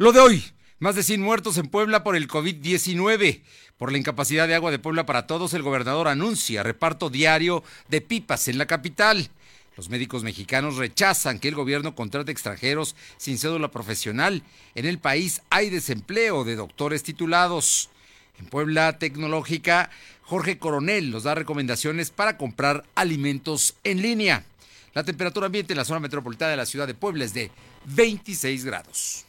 Lo de hoy, más de 100 muertos en Puebla por el COVID-19. Por la incapacidad de agua de Puebla para todos, el gobernador anuncia reparto diario de pipas en la capital. Los médicos mexicanos rechazan que el gobierno contrate extranjeros sin cédula profesional. En el país hay desempleo de doctores titulados. En Puebla Tecnológica, Jorge Coronel nos da recomendaciones para comprar alimentos en línea. La temperatura ambiente en la zona metropolitana de la ciudad de Puebla es de 26 grados.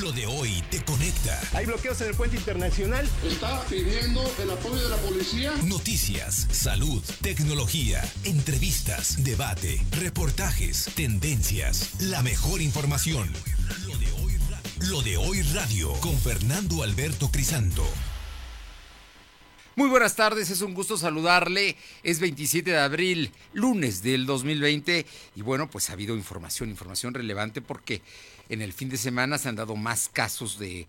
Lo de hoy te conecta. Hay bloqueos en el puente internacional. Está pidiendo el apoyo de la policía. Noticias, salud, tecnología, entrevistas, debate, reportajes, tendencias, la mejor información. Lo de hoy, Lo de hoy radio con Fernando Alberto Crisanto. Muy buenas tardes, es un gusto saludarle. Es 27 de abril, lunes del 2020 y bueno, pues ha habido información, información relevante porque en el fin de semana se han dado más casos de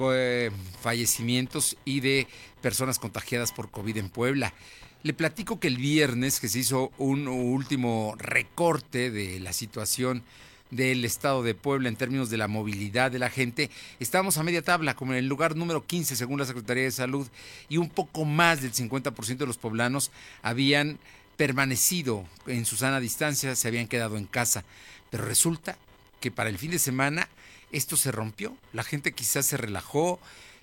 eh, fallecimientos y de personas contagiadas por COVID en Puebla. Le platico que el viernes que se hizo un último recorte de la situación del estado de Puebla en términos de la movilidad de la gente, estábamos a media tabla, como en el lugar número 15 según la Secretaría de Salud, y un poco más del 50% de los poblanos habían permanecido en su sana distancia, se habían quedado en casa. Pero resulta que para el fin de semana esto se rompió. La gente quizás se relajó,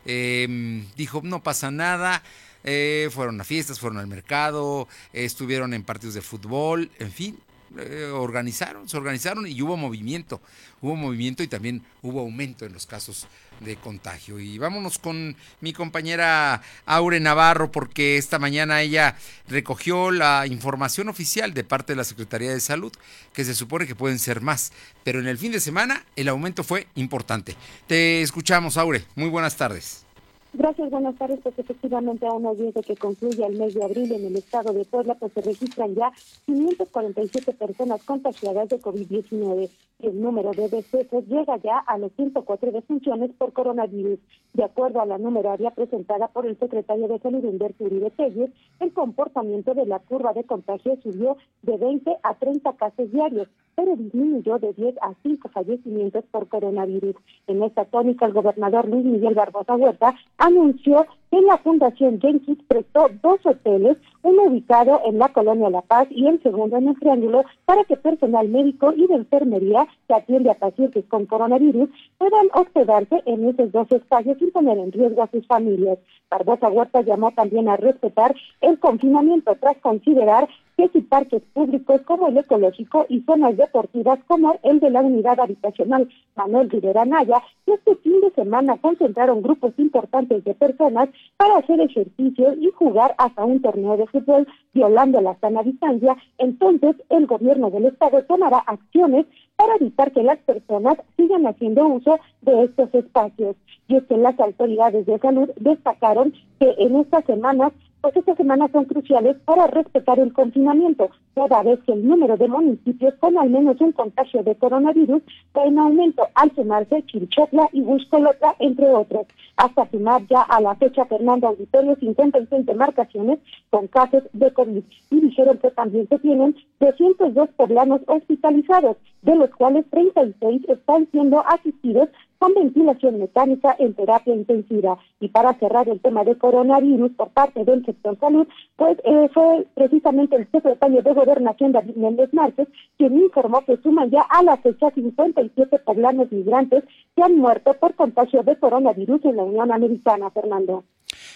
em, dijo, no pasa nada, eh, fueron a fiestas, fueron al mercado, estuvieron en partidos de fútbol, en fin, eh, organizaron, se organizaron y hubo movimiento, hubo movimiento y también hubo aumento en los casos de contagio. Y vámonos con mi compañera Aure Navarro, porque esta mañana ella recogió la información oficial de parte de la Secretaría de Salud, que se supone que pueden ser más, pero en el fin de semana el aumento fue importante. Te escuchamos, Aure. Muy buenas tardes. Gracias, buenas tardes. Pues efectivamente a unos días de que concluya el mes de abril en el estado de Puebla, pues se registran ya 547 personas contagiadas de COVID-19 y el número de decesos llega ya a los 104 defunciones por coronavirus. De acuerdo a la numeraria presentada por el secretario de Salud Humberto Uribe Telles, el comportamiento de la curva de contagio subió de 20 a 30 casos diarios, pero disminuyó de 10 a 5 fallecimientos por coronavirus. En esta tónica, el gobernador Luis Miguel Barbosa Huerta anunció que la Fundación Jenkins prestó dos hoteles, uno ubicado en la colonia La Paz y el segundo en el Triángulo, para que personal médico y de enfermería que atiende a pacientes con coronavirus puedan hospedarse en esos dos espacios sin poner en riesgo a sus familias. Barbosa Huerta llamó también a respetar el confinamiento tras considerar que si parques públicos como el ecológico y zonas deportivas como el de la unidad habitacional Manuel Rivera Naya, este fin de semana concentraron grupos importantes de personas para hacer ejercicio y jugar hasta un torneo de fútbol violando la sana distancia, entonces el gobierno del estado tomará acciones para evitar que las personas sigan haciendo uso de estos espacios. Y es que las autoridades de salud destacaron que en estas semanas pues estas semanas son cruciales para respetar el confinamiento, toda vez que el número de municipios con al menos un contagio de coronavirus va en aumento al sumarse Chilchotla y Buscolota, entre otros. Hasta sumar ya a la fecha Fernando Auditorio 56 demarcaciones con casos de COVID y dijeron que también se tienen 202 poblanos hospitalizados, de los cuales 36 están siendo asistidos con ventilación mecánica en terapia intensiva. Y para cerrar el tema de coronavirus por parte del sector salud, pues eh, fue precisamente el secretario de Gobernación, David Méndez Márquez, quien informó que suman ya a la fecha 57 poblanos migrantes que han muerto por contagio de coronavirus en la Unión Americana, Fernando.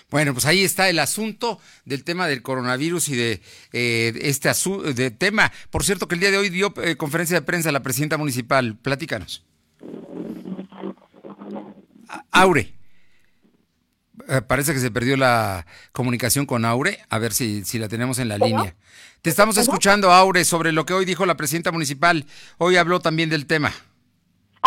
Bueno, pues ahí está el asunto del tema del coronavirus y de eh, este de tema. Por cierto, que el día de hoy dio eh, conferencia de prensa la presidenta municipal. Platícanos. Aure. Eh, parece que se perdió la comunicación con Aure. A ver si, si la tenemos en la línea. Te estamos escuchando, Aure, sobre lo que hoy dijo la presidenta municipal. Hoy habló también del tema.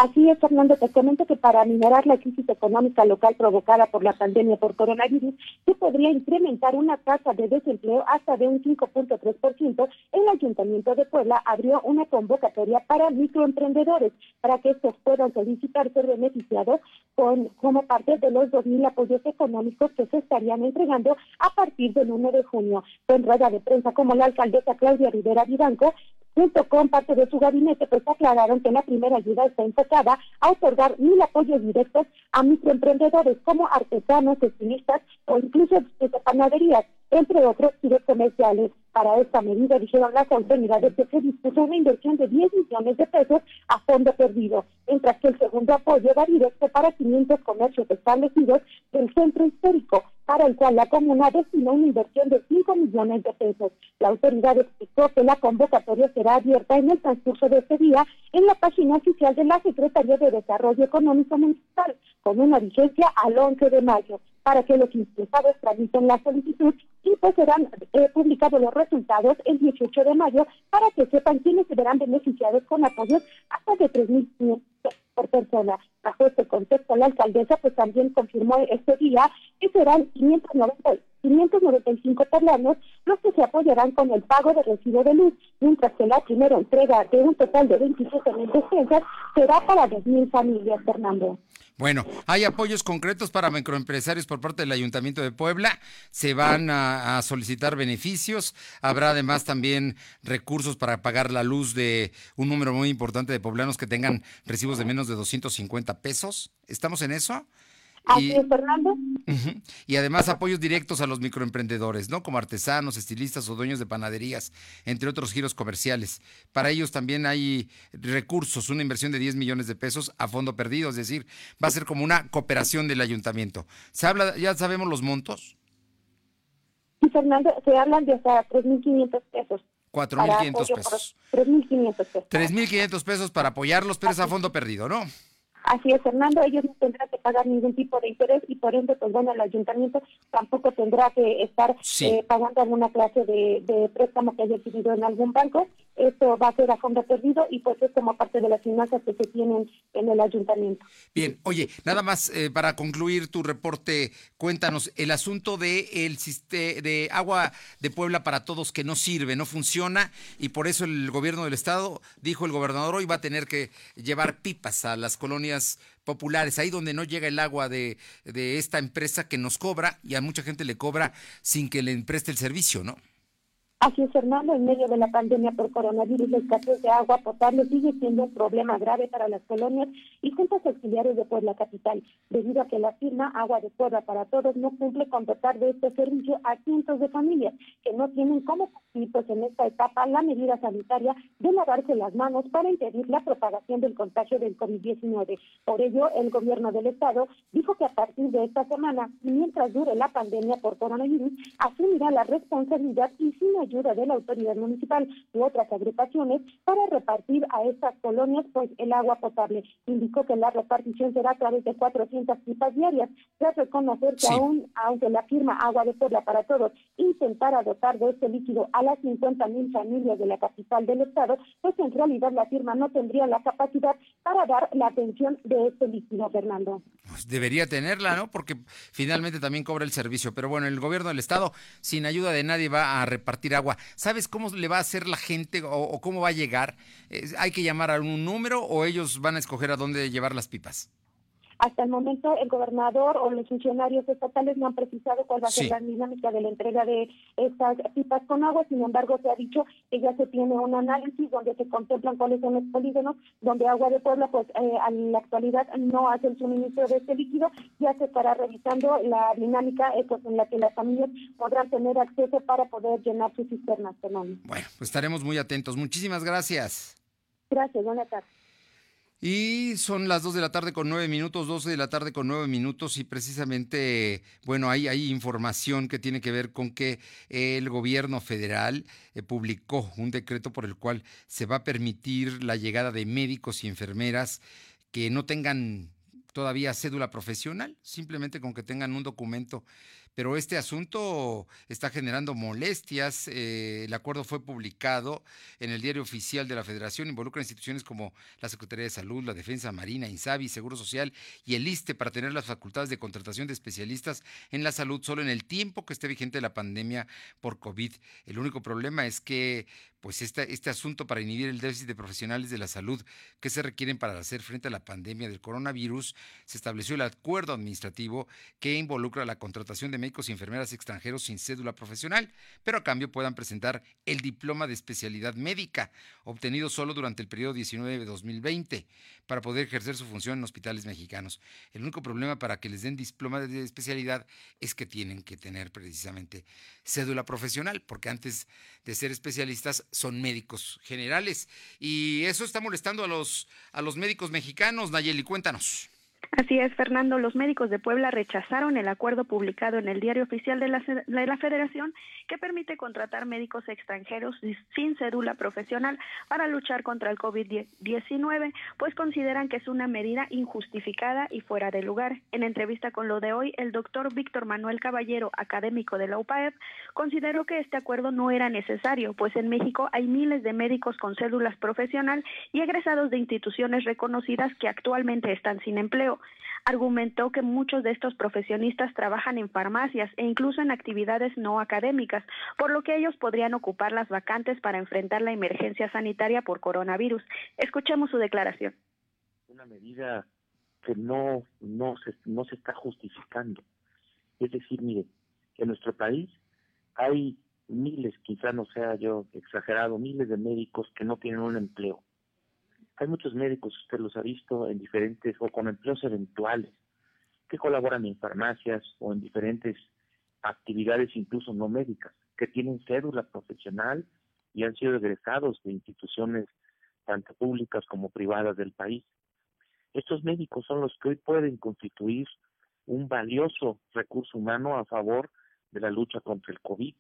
Así es, Fernando, te comento que para minorar la crisis económica local provocada por la pandemia por coronavirus, se podría incrementar una tasa de desempleo hasta de un 5.3%. El Ayuntamiento de Puebla abrió una convocatoria para microemprendedores para que estos puedan solicitar ser beneficiados con, como parte de los 2.000 apoyos económicos que se estarían entregando a partir del 1 de junio. En rueda de prensa, como la alcaldesa Claudia Rivera Vivanco junto con parte de su gabinete, pues aclararon que la primera ayuda está enfocada a otorgar mil apoyos directos a microemprendedores como artesanos, estilistas o incluso de panaderías, entre otros giros comerciales. Para esta medida, dijeron las autoridades que se dispuso una inversión de 10 millones de pesos a fondo perdido, mientras que el segundo apoyo va directo para 500 comercios establecidos del centro histórico, para el cual la comuna destinó una inversión de 5 millones de pesos. La autoridad explicó que la convocatoria será abierta en el transcurso de este día en la página oficial de la Secretaría de Desarrollo Económico Municipal, con una vigencia al 11 de mayo para que los interesados tramiten la solicitud y pues serán eh, publicados los resultados el 18 de mayo para que sepan quiénes se verán beneficiados con apoyos hasta de 3.500 por persona. Bajo este contexto, la alcaldesa pues también confirmó este día que serán 590, 595 poblanos los que se apoyarán con el pago de recibo de luz, mientras que la primera entrega de un total de 27 mil despensas será para 2.000 familias, Fernando. Bueno, hay apoyos concretos para microempresarios por parte del Ayuntamiento de Puebla. Se van a, solicitar beneficios. Habrá además también recursos para pagar la luz de un número muy importante de poblanos que tengan recibos de menos de 250 pesos. ¿Estamos en eso? Así es, Fernando. Y además apoyos directos a los microemprendedores, ¿no? Como artesanos, estilistas o dueños de panaderías, entre otros giros comerciales. Para ellos también hay recursos, una inversión de 10 millones de pesos a fondo perdido, es decir, va a ser como una cooperación del ayuntamiento. ¿Se habla, ya sabemos los montos? Sí, Fernando, se hablan de hasta 3.500 pesos. 4.500 pesos. 3.500 pesos. 3.500 pesos para apoyarlos, pero es a fondo perdido, ¿no? Así es, Fernando, ellos no tendrán que pagar ningún tipo de interés y por ende, pues bueno, el ayuntamiento tampoco tendrá que estar eh, pagando alguna clase de, préstamo que haya adquirido en algún banco. Esto va a ser a fondo perdido y pues es como parte de las finanzas que se tienen en el ayuntamiento. Bien, oye, nada más eh, para concluir tu reporte, cuéntanos el asunto de el de agua de Puebla para todos que no sirve, no funciona y por eso el gobierno del estado dijo el gobernador hoy va a tener que llevar pipas a las colonias populares, ahí donde no llega el agua de, de esta empresa que nos cobra y a mucha gente le cobra sin que le preste el servicio, ¿no? Así es, Fernando, en medio de la pandemia por coronavirus, la escasez de agua potable sigue siendo un problema grave para las colonias y juntas auxiliares de Puebla Capital, debido a que la firma Agua de Puebla para Todos no cumple con dotar de este servicio a cientos de familias que no tienen cumplir pues, en esta etapa la medida sanitaria de lavarse las manos para impedir la propagación del contagio del COVID-19. Por ello, el gobierno del estado dijo que a partir de esta semana, mientras dure la pandemia por coronavirus, asumirá la responsabilidad y sin de la autoridad municipal u otras agrupaciones para repartir a estas colonias pues el agua potable. Indicó que la repartición será a través de 400 pipas diarias, tras reconocer que aún, aunque la firma Agua de Puebla para Todos intentara dotar de este líquido a las 50 mil familias de la capital del estado, pues en realidad la firma no tendría la capacidad para dar la atención de este líquido, Fernando. Pues debería tenerla, ¿no? Porque finalmente también cobra el servicio. Pero bueno, el gobierno del estado, sin ayuda de nadie, va a repartir agua. ¿Sabes cómo le va a hacer la gente o, cómo va a llegar? ¿Hay que llamar a un número o ellos van a escoger a dónde llevar las pipas? Hasta el momento el gobernador o los funcionarios estatales no han precisado cuál va a ser la dinámica de la entrega de estas pipas con agua, sin embargo se ha dicho que ya se tiene un análisis donde se contemplan cuáles son los polígonos, donde Agua de Puebla pues eh, en la actualidad no hace el suministro de este líquido, ya se estará revisando la dinámica eh, pues, en la que las familias podrán tener acceso para poder llenar sus cisternas. Bueno, pues estaremos muy atentos. Muchísimas gracias. Gracias, buenas tardes. Y son las 2 de la tarde con 9 minutos, 12 de la tarde con 9 minutos y precisamente, bueno, hay, hay información que tiene que ver con que el gobierno federal eh, publicó un decreto por el cual se va a permitir la llegada de médicos y enfermeras que no tengan todavía cédula profesional, simplemente con que tengan un documento pero este asunto está generando molestias. Eh, el acuerdo fue publicado en el diario oficial de la Federación, involucra instituciones como la Secretaría de Salud, la Defensa Marina, INSABI, Seguro Social y el ISTE para tener las facultades de contratación de especialistas en la salud solo en el tiempo que esté vigente la pandemia por COVID. El único problema es que pues este, este asunto para inhibir el déficit de profesionales de la salud que se requieren para hacer frente a la pandemia del coronavirus, se estableció el acuerdo administrativo que involucra la contratación de médicos y enfermeras extranjeros sin cédula profesional, pero a cambio puedan presentar el diploma de especialidad médica, obtenido solo durante el periodo 19 de 2020, para poder ejercer su función en hospitales mexicanos. El único problema para que les den diploma de especialidad es que tienen que tener precisamente cédula profesional, porque antes de ser especialistas son médicos generales. Y eso está molestando a los, a los médicos mexicanos. Nayeli, cuéntanos. Así es, Fernando. Los médicos de Puebla rechazaron el acuerdo publicado en el Diario Oficial de la, de la, Federación que permite contratar médicos extranjeros sin cédula profesional para luchar contra el COVID-19, pues consideran que es una medida injustificada y fuera de lugar. En entrevista con lo de hoy, el doctor Víctor Manuel Caballero, académico de la UPAEP, consideró que este acuerdo no era necesario, pues en México hay miles de médicos con cédulas profesional y egresados de instituciones reconocidas que actualmente están sin empleo argumentó que muchos de estos profesionistas trabajan en farmacias e incluso en actividades no académicas, por lo que ellos podrían ocupar las vacantes para enfrentar la emergencia sanitaria por coronavirus. Escuchemos su declaración. Una medida que no, no, se, no se está justificando. Es decir, mire, en nuestro país hay miles, quizá no sea yo exagerado, miles de médicos que no tienen un empleo hay muchos médicos, usted los ha visto, en diferentes o con empleos eventuales, que colaboran en farmacias o en diferentes actividades incluso no médicas, que tienen cédula profesional y han sido egresados de instituciones tanto públicas como privadas del país. Estos médicos son los que hoy pueden constituir un valioso recurso humano a favor de la lucha contra el COVID.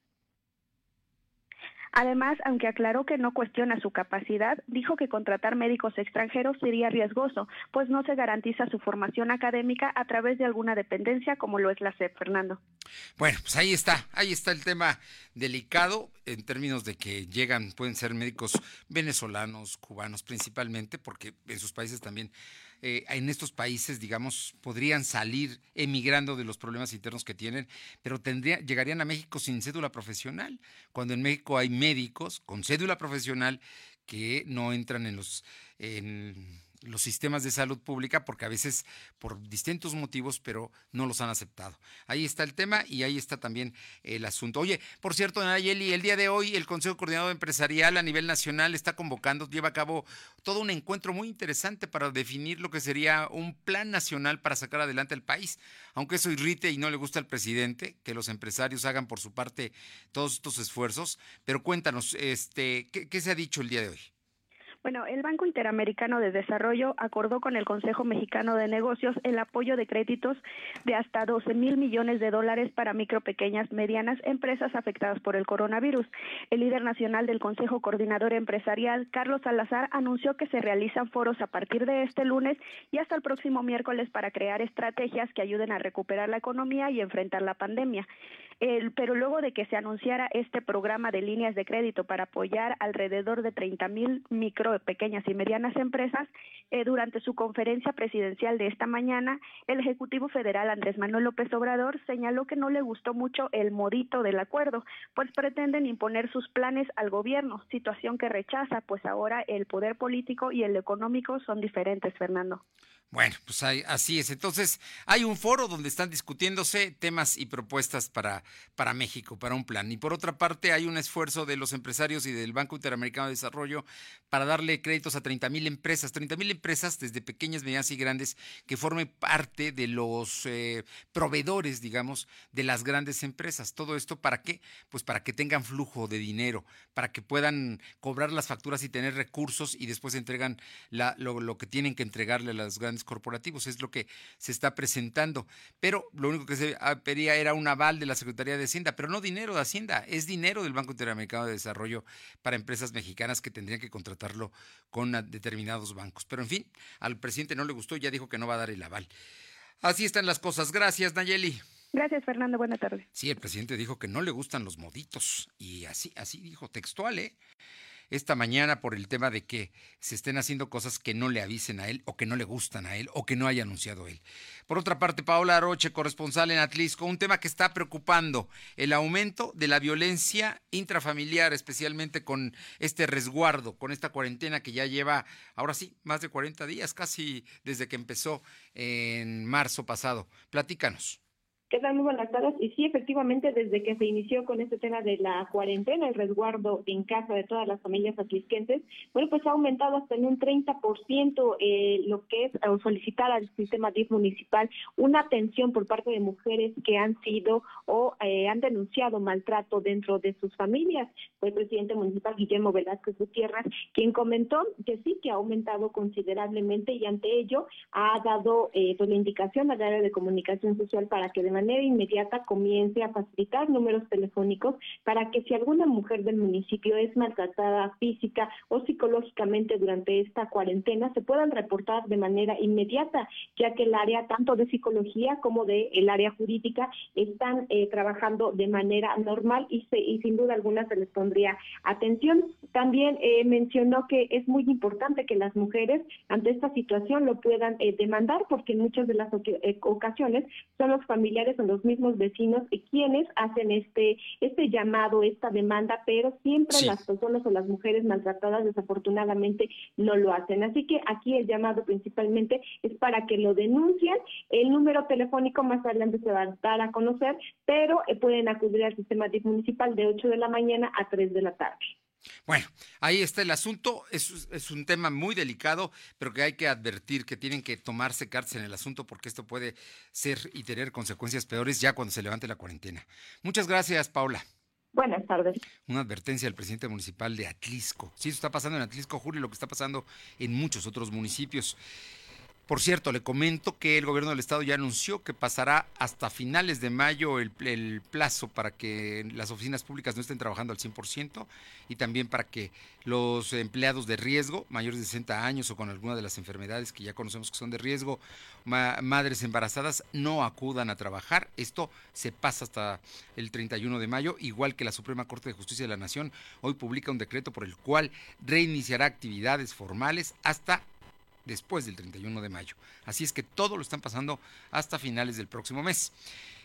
Además, aunque aclaró que no cuestiona su capacidad, dijo que contratar médicos extranjeros sería riesgoso, pues no se garantiza su formación académica a través de alguna dependencia como lo es la SEP, Fernando. Bueno, pues ahí está, ahí está el tema delicado en términos de que llegan, pueden ser médicos venezolanos, cubanos principalmente, porque en sus países también eh, en estos países, digamos, podrían salir emigrando de los problemas internos que tienen, pero tendría, llegarían a México sin cédula profesional, cuando en México hay médicos con cédula profesional que no entran en los... los sistemas de salud pública porque a veces por distintos motivos, pero no los han aceptado. Ahí está el tema y ahí está también el asunto. Oye, por cierto, Nayeli, el día de hoy el Consejo Coordinador Empresarial a nivel nacional está convocando, lleva a cabo todo un encuentro muy interesante para definir lo que sería un plan nacional para sacar adelante el país. Aunque eso irrite y no le gusta al presidente, que los empresarios hagan por su parte todos estos esfuerzos, pero cuéntanos, este, ¿qué, qué se ha dicho el día de hoy? Bueno, el Banco Interamericano de Desarrollo acordó con el Consejo Mexicano de Negocios el apoyo de créditos de hasta 12 mil millones de dólares para micro, pequeñas, medianas empresas afectadas por el coronavirus. El líder nacional del Consejo Coordinador Empresarial, Carlos Salazar, anunció que se realizan foros a partir de este lunes y hasta el próximo miércoles para crear estrategias que ayuden a recuperar la economía y enfrentar la pandemia. Pero luego de que se anunciara este programa de líneas de crédito para apoyar alrededor de 30 mil micro, pequeñas y medianas empresas, eh, durante su conferencia presidencial de esta mañana, el Ejecutivo Federal Andrés Manuel López Obrador señaló que no le gustó mucho el modito del acuerdo, pues pretenden imponer sus planes al gobierno, situación que rechaza, pues ahora el poder político y el económico son diferentes, Fernando. Bueno, pues así es. Entonces, hay un foro donde están discutiéndose temas y propuestas para, para México, para un plan. Y por otra parte, hay un esfuerzo de los empresarios y del Banco Interamericano de Desarrollo para darle créditos a 30 mil empresas, 30 mil empresas desde pequeñas, medianas y grandes, que formen parte de los eh, proveedores, digamos, de las grandes empresas. Todo esto para qué? Pues para que tengan flujo de dinero, para que puedan cobrar las facturas y tener recursos y después entregan la, lo, lo que tienen que entregarle a las grandes corporativos, es lo que se está presentando. Pero lo único que se pedía era un aval de la Secretaría de Hacienda, pero no dinero de Hacienda, es dinero del Banco Interamericano de Desarrollo para empresas mexicanas que tendrían que contratarlo con determinados bancos. Pero en fin, al presidente no le gustó ya dijo que no va a dar el aval. Así están las cosas. Gracias, Nayeli. Gracias, Fernando. Buenas tardes. Sí, el presidente dijo que no le gustan los moditos y así, así dijo textual, ¿eh? Esta mañana por el tema de que se estén haciendo cosas que no le avisen a él o que no le gustan a él o que no haya anunciado él. Por otra parte, Paola Aroche, corresponsal en Atlisco, un tema que está preocupando, el aumento de la violencia intrafamiliar, especialmente con este resguardo, con esta cuarentena que ya lleva, ahora sí, más de 40 días, casi desde que empezó en marzo pasado. Platícanos. ¿Qué tal? Muy buenas tardes. Y sí, efectivamente, desde que se inició con este tema de la cuarentena, el resguardo en casa de todas las familias atlisquenses, bueno, pues ha aumentado hasta en un 30% eh, lo que es solicitar al sistema DIF municipal una atención por parte de mujeres que han sido o eh, han denunciado maltrato dentro de sus familias. Fue el presidente municipal Guillermo Velázquez Gutiérrez quien comentó que sí, que ha aumentado considerablemente y ante ello ha dado eh, pues la indicación al área de comunicación social para que de manera inmediata comience a facilitar números telefónicos para que si alguna mujer del municipio es maltratada física o psicológicamente durante esta cuarentena, se puedan reportar de manera inmediata, ya que el área tanto de psicología como de el área jurídica están eh, trabajando de manera normal y, y sin duda alguna se les pondría atención. También eh, mencionó que es muy importante que las mujeres ante esta situación lo puedan eh, demandar porque en muchas de las ocasiones son los familiares son los mismos vecinos quienes hacen este, este llamado, esta demanda, pero siempre las personas o las mujeres maltratadas desafortunadamente no lo hacen. Así que aquí el llamado principalmente es para que lo denuncien. El número telefónico más adelante se va a dar a conocer, pero eh, pueden acudir al sistema municipal de 8 de la mañana a 3 de la tarde. Bueno, ahí está el asunto. Es, es, un tema muy delicado, pero que hay que advertir que tienen que tomarse cartas en el asunto porque esto puede ser y tener consecuencias peores ya cuando se levante la cuarentena. Muchas gracias, Paula. Buenas tardes. Una advertencia al presidente municipal de Atlisco. Sí, eso está pasando en Atlisco, Julio, lo que está pasando en muchos otros municipios. Por cierto, le comento que el gobierno del estado ya anunció que pasará hasta finales de mayo el, plazo para que las oficinas públicas no estén trabajando al 100% y también para que los empleados de riesgo, mayores de 60 años o con alguna de las enfermedades que ya conocemos que son de riesgo, madres embarazadas, no acudan a trabajar. Esto se pasa hasta el 31 de mayo, igual que la Suprema Corte de Justicia de la Nación hoy publica un decreto por el cual reiniciará actividades formales hasta después del 31 de mayo. Así es que todo lo están pasando hasta finales del próximo mes.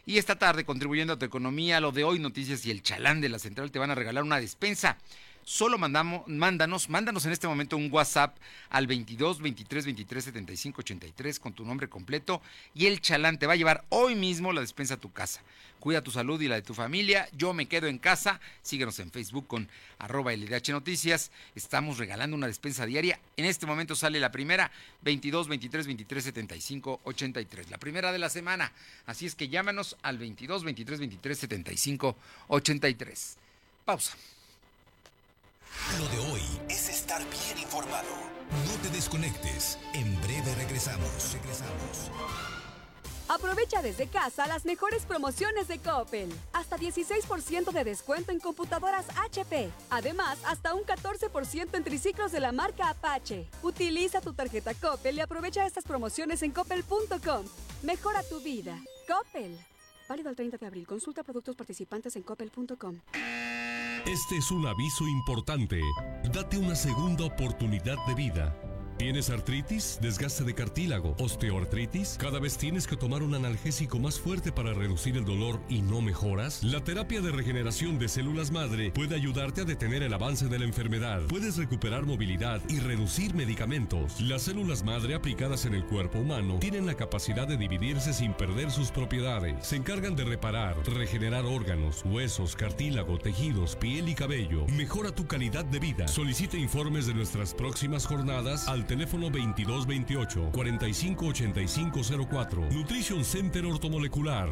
Y esta tarde, contribuyendo a tu economía, lo de hoy noticias y el chalán de la central te van a regalar una despensa solo mandamos, mándanos, mándanos en este momento un WhatsApp al 22 23 23 75 83 con tu nombre completo y el chalán te va a llevar hoy mismo la despensa a tu casa. Cuida tu salud y la de tu familia. Yo me quedo en casa. Síguenos en Facebook con arroba LDH Noticias. Estamos regalando una despensa diaria. En este momento sale la primera, 22 23 23 75 83. La primera de la semana. Así es que llámanos al 22 23 23 75 83. Pausa. Lo de hoy es estar bien informado. No te desconectes. En breve regresamos. Regresamos. Aprovecha desde casa las mejores promociones de Coppel. Hasta 16% de descuento en computadoras HP. Además, hasta un 14% en triciclos de la marca Apache. Utiliza tu tarjeta Coppel y aprovecha estas promociones en coppel.com. Mejora tu vida. Coppel. Válido el 30 de abril. Consulta productos participantes en coppel.com. Este es un aviso importante. Date una segunda oportunidad de vida. ¿Tienes artritis, desgaste de cartílago, osteoartritis? ¿Cada vez tienes que tomar un analgésico más fuerte para reducir el dolor y no mejoras? La terapia de regeneración de células madre puede ayudarte a detener el avance de la enfermedad. Puedes recuperar movilidad y reducir medicamentos. Las células madre aplicadas en el cuerpo humano tienen la capacidad de dividirse sin perder sus propiedades. Se encargan de reparar, regenerar órganos, huesos, cartílago, tejidos, piel y cabello. Mejora tu calidad de vida. Solicita informes de nuestras próximas jornadas al teléfono 2228 458504. Nutrition Center Ortomolecular.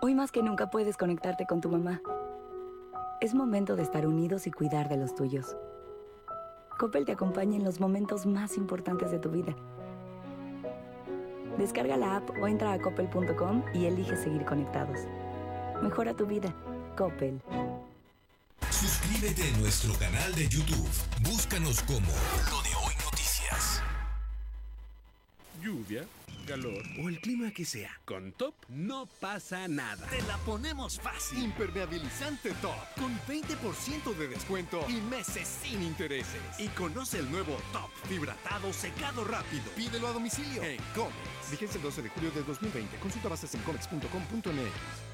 Hoy más que nunca puedes conectarte con tu mamá. Es momento de estar unidos y cuidar de los tuyos. Coppel te acompaña en los momentos más importantes de tu vida. Descarga la app o entra a coppel.com y elige seguir conectados. Mejora tu vida. Coppel. Suscríbete a nuestro canal de YouTube. Búscanos como Lo de Hoy Noticias. Lluvia calor o el clima que sea. Con Top no pasa nada. Te la ponemos fácil. Impermeabilizante Top con 20% de descuento y meses sin intereses. Y conoce el nuevo Top fibratado secado rápido. Pídelo a domicilio en Comex. Vigencia el 12 de julio de 2020. Consulta bases en comex.com.mx.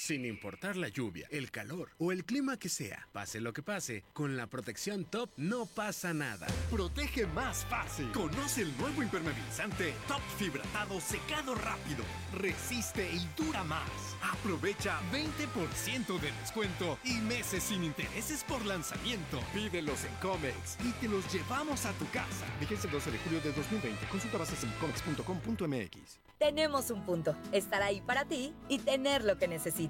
Sin importar la lluvia, el calor o el clima que sea, pase lo que pase, con la protección Top no pasa nada. Protege más fácil. Conoce el nuevo impermeabilizante Top Fibratado Secado Rápido. Resiste y dura más. Aprovecha 20% de descuento y meses sin intereses por lanzamiento. Pídelos en Comex y te los llevamos a tu casa. Vigencia el 12 de julio de 2020. Consulta bases en comex.com.mx. Tenemos un punto, estar ahí para ti y tener lo que necesitas.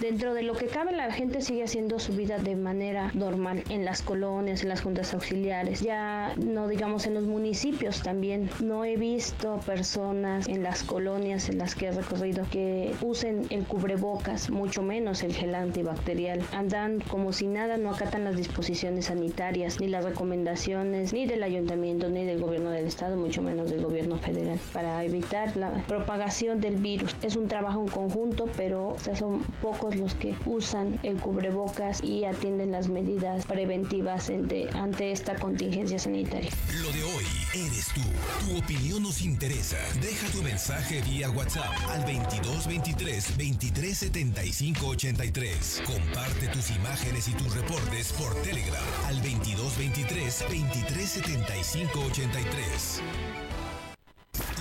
Dentro de lo que cabe, la gente sigue haciendo su vida de manera normal en las colonias, en las juntas auxiliares, ya no digamos en los municipios también. No he visto personas en las colonias en las que he recorrido que usen el cubrebocas, mucho menos el gel antibacterial. Andan como si nada, no acatan las disposiciones sanitarias, ni las recomendaciones, ni del ayuntamiento, ni del gobierno del estado, mucho menos del gobierno federal, para evitar la propagación del virus. Es un trabajo en conjunto, pero son pocos los que usan el cubrebocas y atienden las medidas preventivas ante, ante esta contingencia sanitaria. Lo de hoy eres tú. Tu opinión nos interesa. Deja tu mensaje vía WhatsApp al 2223 2375 83. Comparte tus imágenes y tus reportes por Telegram al 2223 2375 83.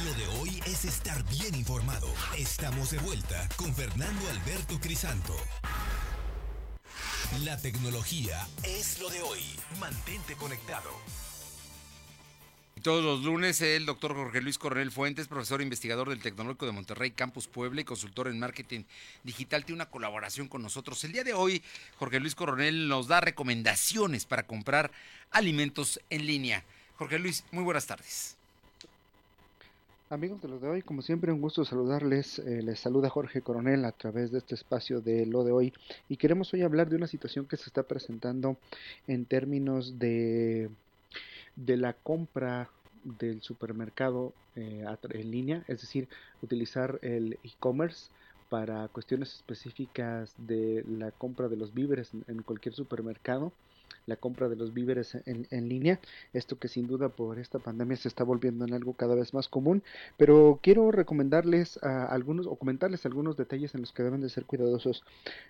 Lo de hoy es estar bien informado. Estamos de vuelta con Fernando Alberto Crisanto. La tecnología es lo de hoy. Mantente conectado. Todos los lunes el doctor Jorge Luis Coronel Fuentes, profesor e investigador del Tecnológico de Monterrey Campus Puebla y consultor en marketing digital, tiene una colaboración con nosotros. El día de hoy Jorge Luis Coronel nos da recomendaciones para comprar alimentos en línea. Jorge Luis, muy buenas tardes. Amigos de lo de hoy, como siempre un gusto saludarles. Eh, les saluda Jorge Coronel a través de este espacio de lo de hoy y queremos hoy hablar de una situación que se está presentando en términos de, de la compra del supermercado eh, en línea, es decir, utilizar el e-commerce para cuestiones específicas de la compra de los víveres en cualquier supermercado la compra de los víveres en, línea, esto que sin duda por esta pandemia se está volviendo en algo cada vez más común, pero quiero recomendarles a algunos o comentarles algunos detalles en los que deben de ser cuidadosos.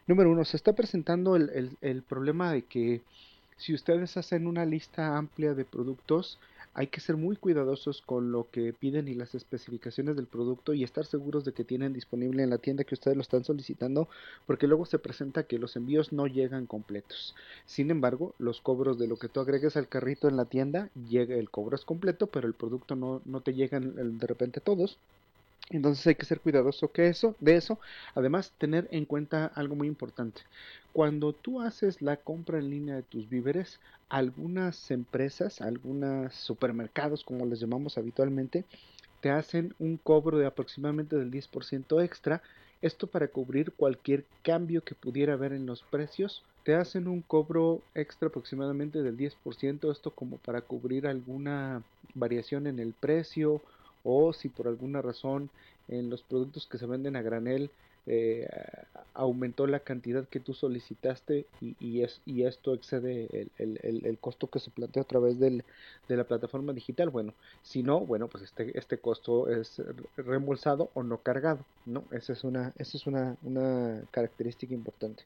Número uno, se está presentando el, el problema de que si ustedes hacen una lista amplia de productos, hay que ser muy cuidadosos con lo que piden y las especificaciones del producto y estar seguros de que tienen disponible en la tienda que ustedes lo están solicitando porque luego se presenta que los envíos no llegan completos. Sin embargo, los cobros de lo que tú agregues al carrito en la tienda, llega el cobro es completo, pero el producto no, no te llegan de repente todos. Entonces hay que ser cuidadoso que eso, de eso. Además, tener en cuenta algo muy importante. Cuando tú haces la compra en línea de tus víveres, algunas empresas, algunos supermercados, como les llamamos habitualmente, te hacen un cobro de aproximadamente del 10% extra. Esto para cubrir cualquier cambio que pudiera haber en los precios. Te hacen un cobro extra aproximadamente del 10%. Esto como para cubrir alguna variación en el precio o si por alguna razón en los productos que se venden a granel eh, aumentó la cantidad que tú solicitaste y, y, es, y esto excede el, el, el, costo que se plantea a través de la plataforma digital. Bueno, si no, bueno, pues este, este costo es reembolsado o no cargado, ¿no? Esa es una, esa es una, una característica importante.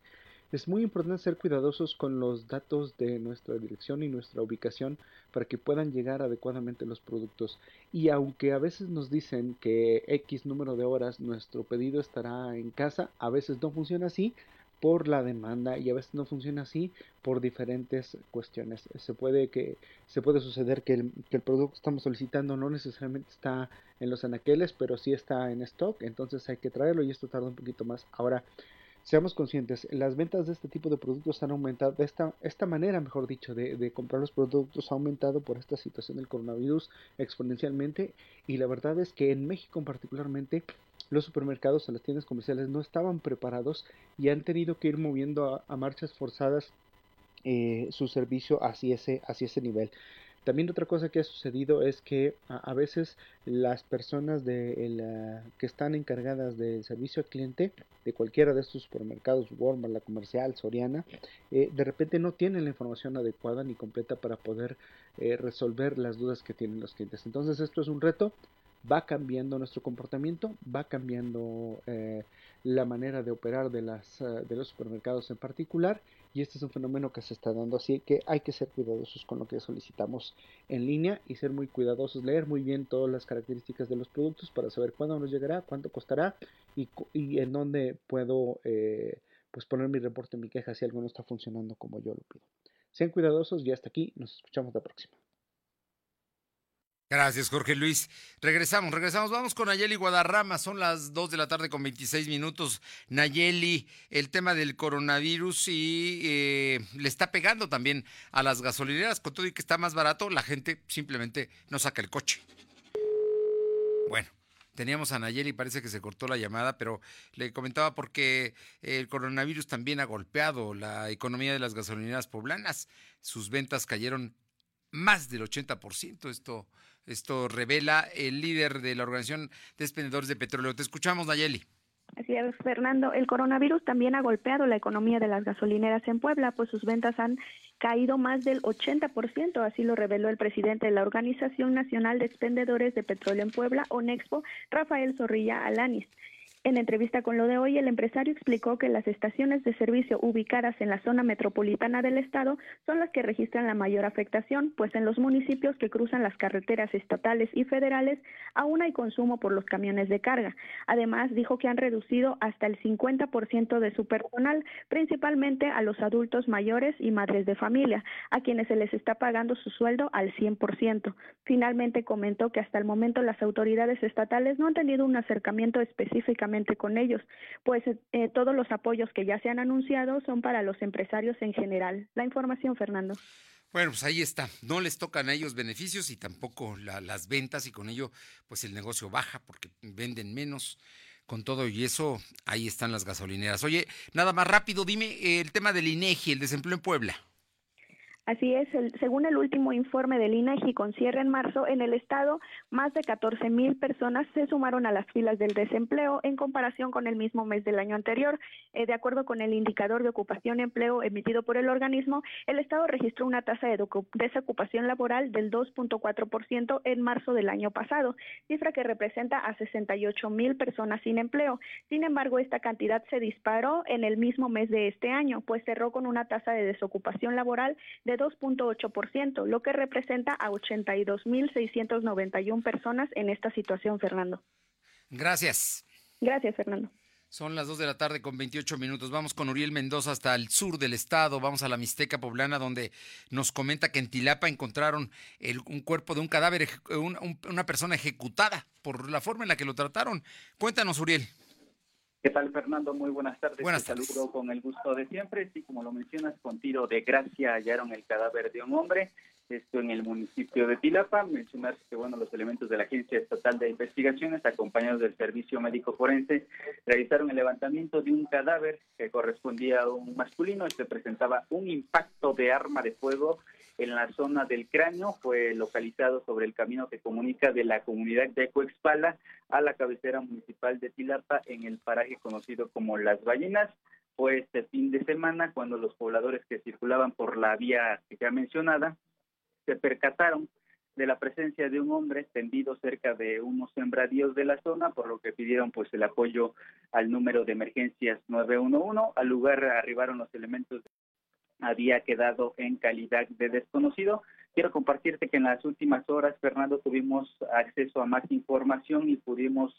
Es muy importante ser cuidadosos con los datos de nuestra dirección y nuestra ubicación para que puedan llegar adecuadamente los productos. Y aunque a veces nos dicen que X número de horas nuestro pedido estará en casa, a veces no funciona así por la demanda y a veces no funciona así por diferentes cuestiones. Se puede que se puede suceder que el, que el producto que estamos solicitando no necesariamente está en los anaqueles, pero sí está en stock, entonces hay que traerlo y esto tarda un poquito más. Ahora, seamos conscientes, las ventas de este tipo de productos han aumentado, de esta, esta manera, mejor dicho, de, de, comprar los productos ha aumentado por esta situación del coronavirus exponencialmente y la verdad es que en México particularmente los supermercados o las tiendas comerciales no estaban preparados y han tenido que ir moviendo a, marchas forzadas eh, su servicio hacia ese, hacia ese nivel. También otra cosa que ha sucedido es que a, veces las personas que están encargadas del servicio al cliente de cualquiera de estos supermercados, Walmart, la comercial, Soriana, eh, de repente no tienen la información adecuada ni completa para poder eh, resolver las dudas que tienen los clientes. Entonces esto es un reto va cambiando nuestro comportamiento, va cambiando eh, la manera de operar eh, de los supermercados en particular y este es un fenómeno que se está dando así que hay que ser cuidadosos con lo que solicitamos en línea y ser muy cuidadosos, leer muy bien todas las características de los productos para saber cuándo nos llegará, cuánto costará y, y en dónde puedo eh, pues poner mi reporte, mi queja si algo no está funcionando como yo lo pido. Sean cuidadosos y hasta aquí, nos escuchamos la próxima. Gracias, Jorge Luis. Regresamos, regresamos. Vamos con Nayeli Guadarrama. Son las 2 de la tarde con 26 minutos. Nayeli, el tema del coronavirus y eh, le está pegando también a las gasolineras. Con todo y que está más barato, la gente simplemente no saca el coche. Bueno. Teníamos a Nayeli, parece que se cortó la llamada, pero le comentaba porque el coronavirus también ha golpeado la economía de las gasolineras poblanas. Sus ventas cayeron más del 80%. Esto esto revela el líder de la Organización de Expendedores de Petróleo. Te escuchamos, Nayeli. Así es, Fernando. El coronavirus también ha golpeado la economía de las gasolineras en Puebla, pues sus ventas han caído más del 80%, así lo reveló el presidente de la Organización Nacional de Expendedores de Petróleo en Puebla, ONEXPO, Rafael Zorrilla Alanis. En entrevista con lo de hoy, el empresario explicó que las estaciones de servicio ubicadas en la zona metropolitana del estado son las que registran la mayor afectación, pues en los municipios que cruzan las carreteras estatales y federales aún hay consumo por los camiones de carga. Además, dijo que han reducido hasta el 50% de su personal, principalmente a los adultos mayores y madres de familia, a quienes se les está pagando su sueldo al 100%. Finalmente comentó que hasta el momento las autoridades estatales no han tenido un acercamiento con ellos, pues eh, todos los apoyos que ya se han anunciado son para los empresarios en general. La información, Fernando. Bueno, pues ahí está. No les tocan a ellos beneficios y tampoco las ventas y con ello pues el negocio baja porque venden menos. Con todo y eso, ahí están las gasolineras. Oye, nada más rápido, dime el tema del INEGI, el desempleo en Puebla. Así es, según el último informe del INEGI con cierre en marzo, en el estado más de 14 mil personas se sumaron a las filas del desempleo en comparación con el mismo mes del año anterior. Eh, de acuerdo con el indicador de ocupación empleo emitido por el organismo, el estado registró una tasa de desocupación laboral del 2.4% en marzo del año pasado, cifra que representa a 68 mil personas sin empleo. Sin embargo, esta cantidad se disparó en el mismo mes de este año, pues cerró con una tasa de desocupación laboral de 2.8%, lo que representa a 82.691 personas en esta situación, Fernando. Gracias. Gracias, Fernando. Son las 2 de la tarde con 28 minutos. Vamos con Uriel Mendoza hasta el sur del estado. Vamos a la Mixteca Poblana, donde nos comenta que en Tilapa encontraron un cuerpo de un cadáver, una persona ejecutada por la forma en la que lo trataron. Cuéntanos, Uriel. ¿Qué tal, Fernando? Muy buenas tardes. Buenas tardes. saludo con el gusto de siempre. Sí, como lo mencionas, con tiro de gracia hallaron el cadáver de un hombre. Esto en el municipio de Tilapa. Mencionar que, bueno, los elementos de la Agencia Estatal de Investigaciones, acompañados del Servicio Médico Forense, realizaron el levantamiento de un cadáver que correspondía a un masculino. Este presentaba un impacto de arma de fuego en la zona del cráneo. Fue localizado sobre el camino que comunica de la comunidad de Coexpala a la cabecera municipal de Tilapa en el paraje conocido como Las Ballenas. Fue este fin de semana cuando los pobladores que circulaban por la vía que ya mencionada se percataron de la presencia de un hombre tendido cerca de unos sembradíos de la zona, por lo que pidieron pues el apoyo al número de emergencias 911. Al lugar arribaron los elementos había quedado en calidad de desconocido. Quiero compartirte que en las últimas horas, Fernando, tuvimos acceso a más información y pudimos,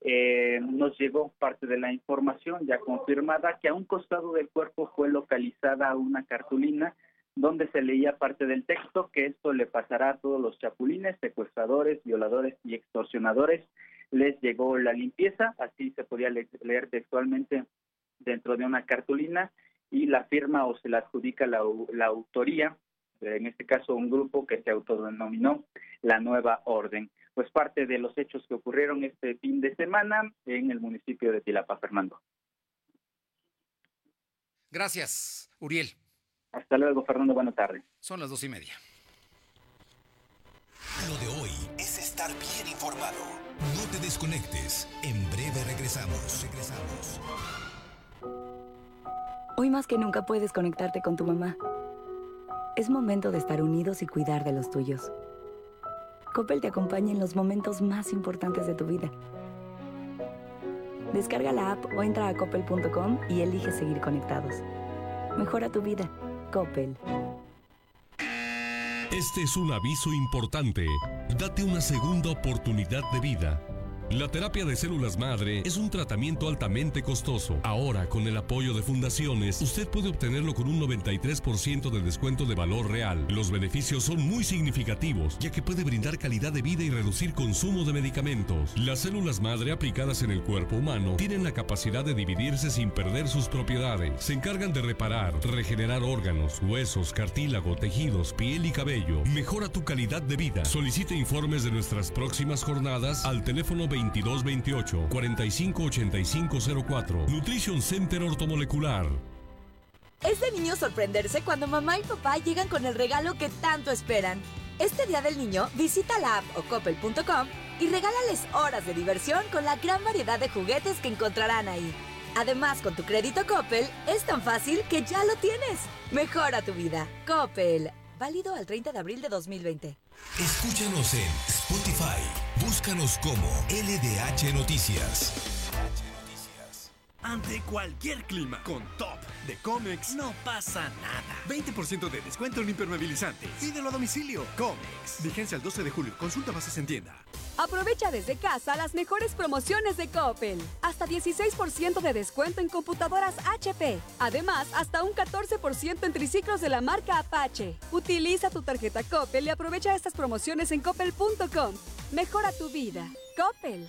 eh, nos llegó parte de la información ya confirmada que a un costado del cuerpo fue localizada una cartulina donde se leía parte del texto que esto le pasará a todos los chapulines, secuestradores, violadores y extorsionadores. Les llegó la limpieza, así se podía leer textualmente dentro de una cartulina y la firma o se la adjudica la, la autoría, en este caso un grupo que se autodenominó la Nueva Orden. Pues parte de los hechos que ocurrieron este fin de semana en el municipio de Tilapa, Fernando. Gracias, Uriel. Hasta luego, Fernando. Buenas tardes. Son las dos y media. Lo de hoy es estar bien informado. No te desconectes. En breve regresamos. Regresamos. Hoy más que nunca puedes conectarte con tu mamá. Es momento de estar unidos y cuidar de los tuyos. Coppel te acompaña en los momentos más importantes de tu vida. Descarga la app o entra a coppel.com y elige seguir conectados. Mejora tu vida. Coppel. Este es un aviso importante. Date una segunda oportunidad de vida. La terapia de células madre es un tratamiento altamente costoso. Ahora, con el apoyo de fundaciones, usted puede obtenerlo con un 93% de descuento de valor real. Los beneficios son muy significativos, ya que puede brindar calidad de vida y reducir consumo de medicamentos. Las células madre aplicadas en el cuerpo humano tienen la capacidad de dividirse sin perder sus propiedades. Se encargan de reparar, regenerar órganos, huesos, cartílago, tejidos, piel y cabello. Mejora tu calidad de vida. Solicite informes de nuestras próximas jornadas al teléfono 2228 458504. Nutrition Center Ortomolecular. Es de niño sorprenderse cuando mamá y papá llegan con el regalo que tanto esperan. Este día del niño, visita la app o coppel.com y regálales horas de diversión con la gran variedad de juguetes que encontrarán ahí. Además, con tu crédito Coppel, es tan fácil que ya lo tienes. Mejora tu vida. Coppel. Válido al 30 de abril de 2020. Escúchanos en Spotify. Búscanos como LDH Noticias. Ante cualquier clima, con Top de Comex no pasa nada. 20% de descuento en impermeabilizantes. Pídelo a domicilio. Comex. Vigencia el 12 de julio. Consulta bases en tienda. Aprovecha desde casa las mejores promociones de Coppel. Hasta 16% de descuento en computadoras HP. Además, hasta un 14% en triciclos de la marca Apache. Utiliza tu tarjeta Coppel y aprovecha estas promociones en coppel.com. Mejora tu vida. Coppel.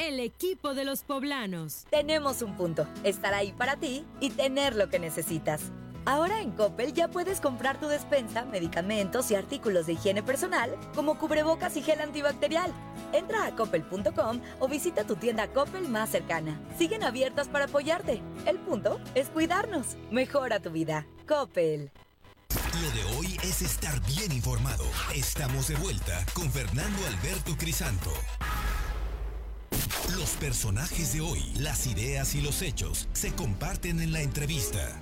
El equipo de los poblanos. Tenemos un punto, estar ahí para ti y tener lo que necesitas. Ahora en Coppel ya puedes comprar tu despensa, medicamentos y artículos de higiene personal, como cubrebocas y gel antibacterial. Entra a coppel.com o visita tu tienda Coppel más cercana. Siguen abiertas para apoyarte. El punto es cuidarnos. Mejora tu vida. Coppel. Lo de hoy es estar bien informado. Estamos de vuelta con Fernando Alberto Crisanto. Los personajes de hoy, las ideas y los hechos se comparten en la entrevista.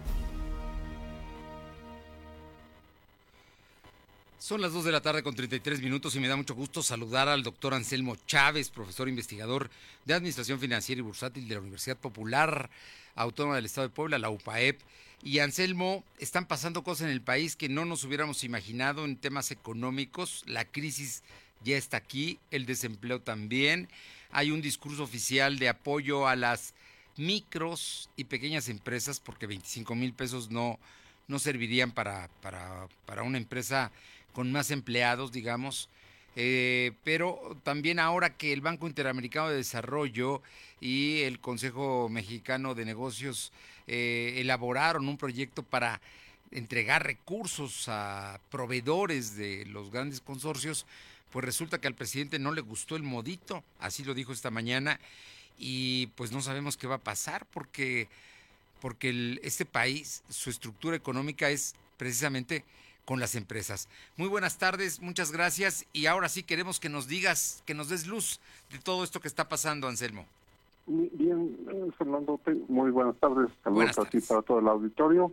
Son las 2 de la tarde con 33 minutos y me da mucho gusto saludar al doctor Anselmo Chávez, profesor investigador de Administración Financiera y Bursátil de la Universidad Popular Autónoma del Estado de Puebla, la UPAEP. Y Anselmo, están pasando cosas en el país que no nos hubiéramos imaginado en temas económicos. La crisis ya está aquí, el desempleo también. Hay un discurso oficial de apoyo a las micros y pequeñas empresas porque 25 mil pesos no, no servirían para, para, para una empresa con más empleados, digamos. Eh, pero también ahora que el Banco Interamericano de Desarrollo y el Consejo Mexicano de Negocios eh, elaboraron un proyecto para entregar recursos a proveedores de los grandes consorcios, pues resulta que al presidente no le gustó el modito, así lo dijo esta mañana, y pues no sabemos qué va a pasar porque, porque el, este país, su estructura económica es precisamente con las empresas. Muy buenas tardes, muchas gracias y ahora sí queremos que nos digas, que nos des luz de todo esto que está pasando, Anselmo. Bien, eh, Fernando, muy buenas tardes, saludos a ti para todo el auditorio.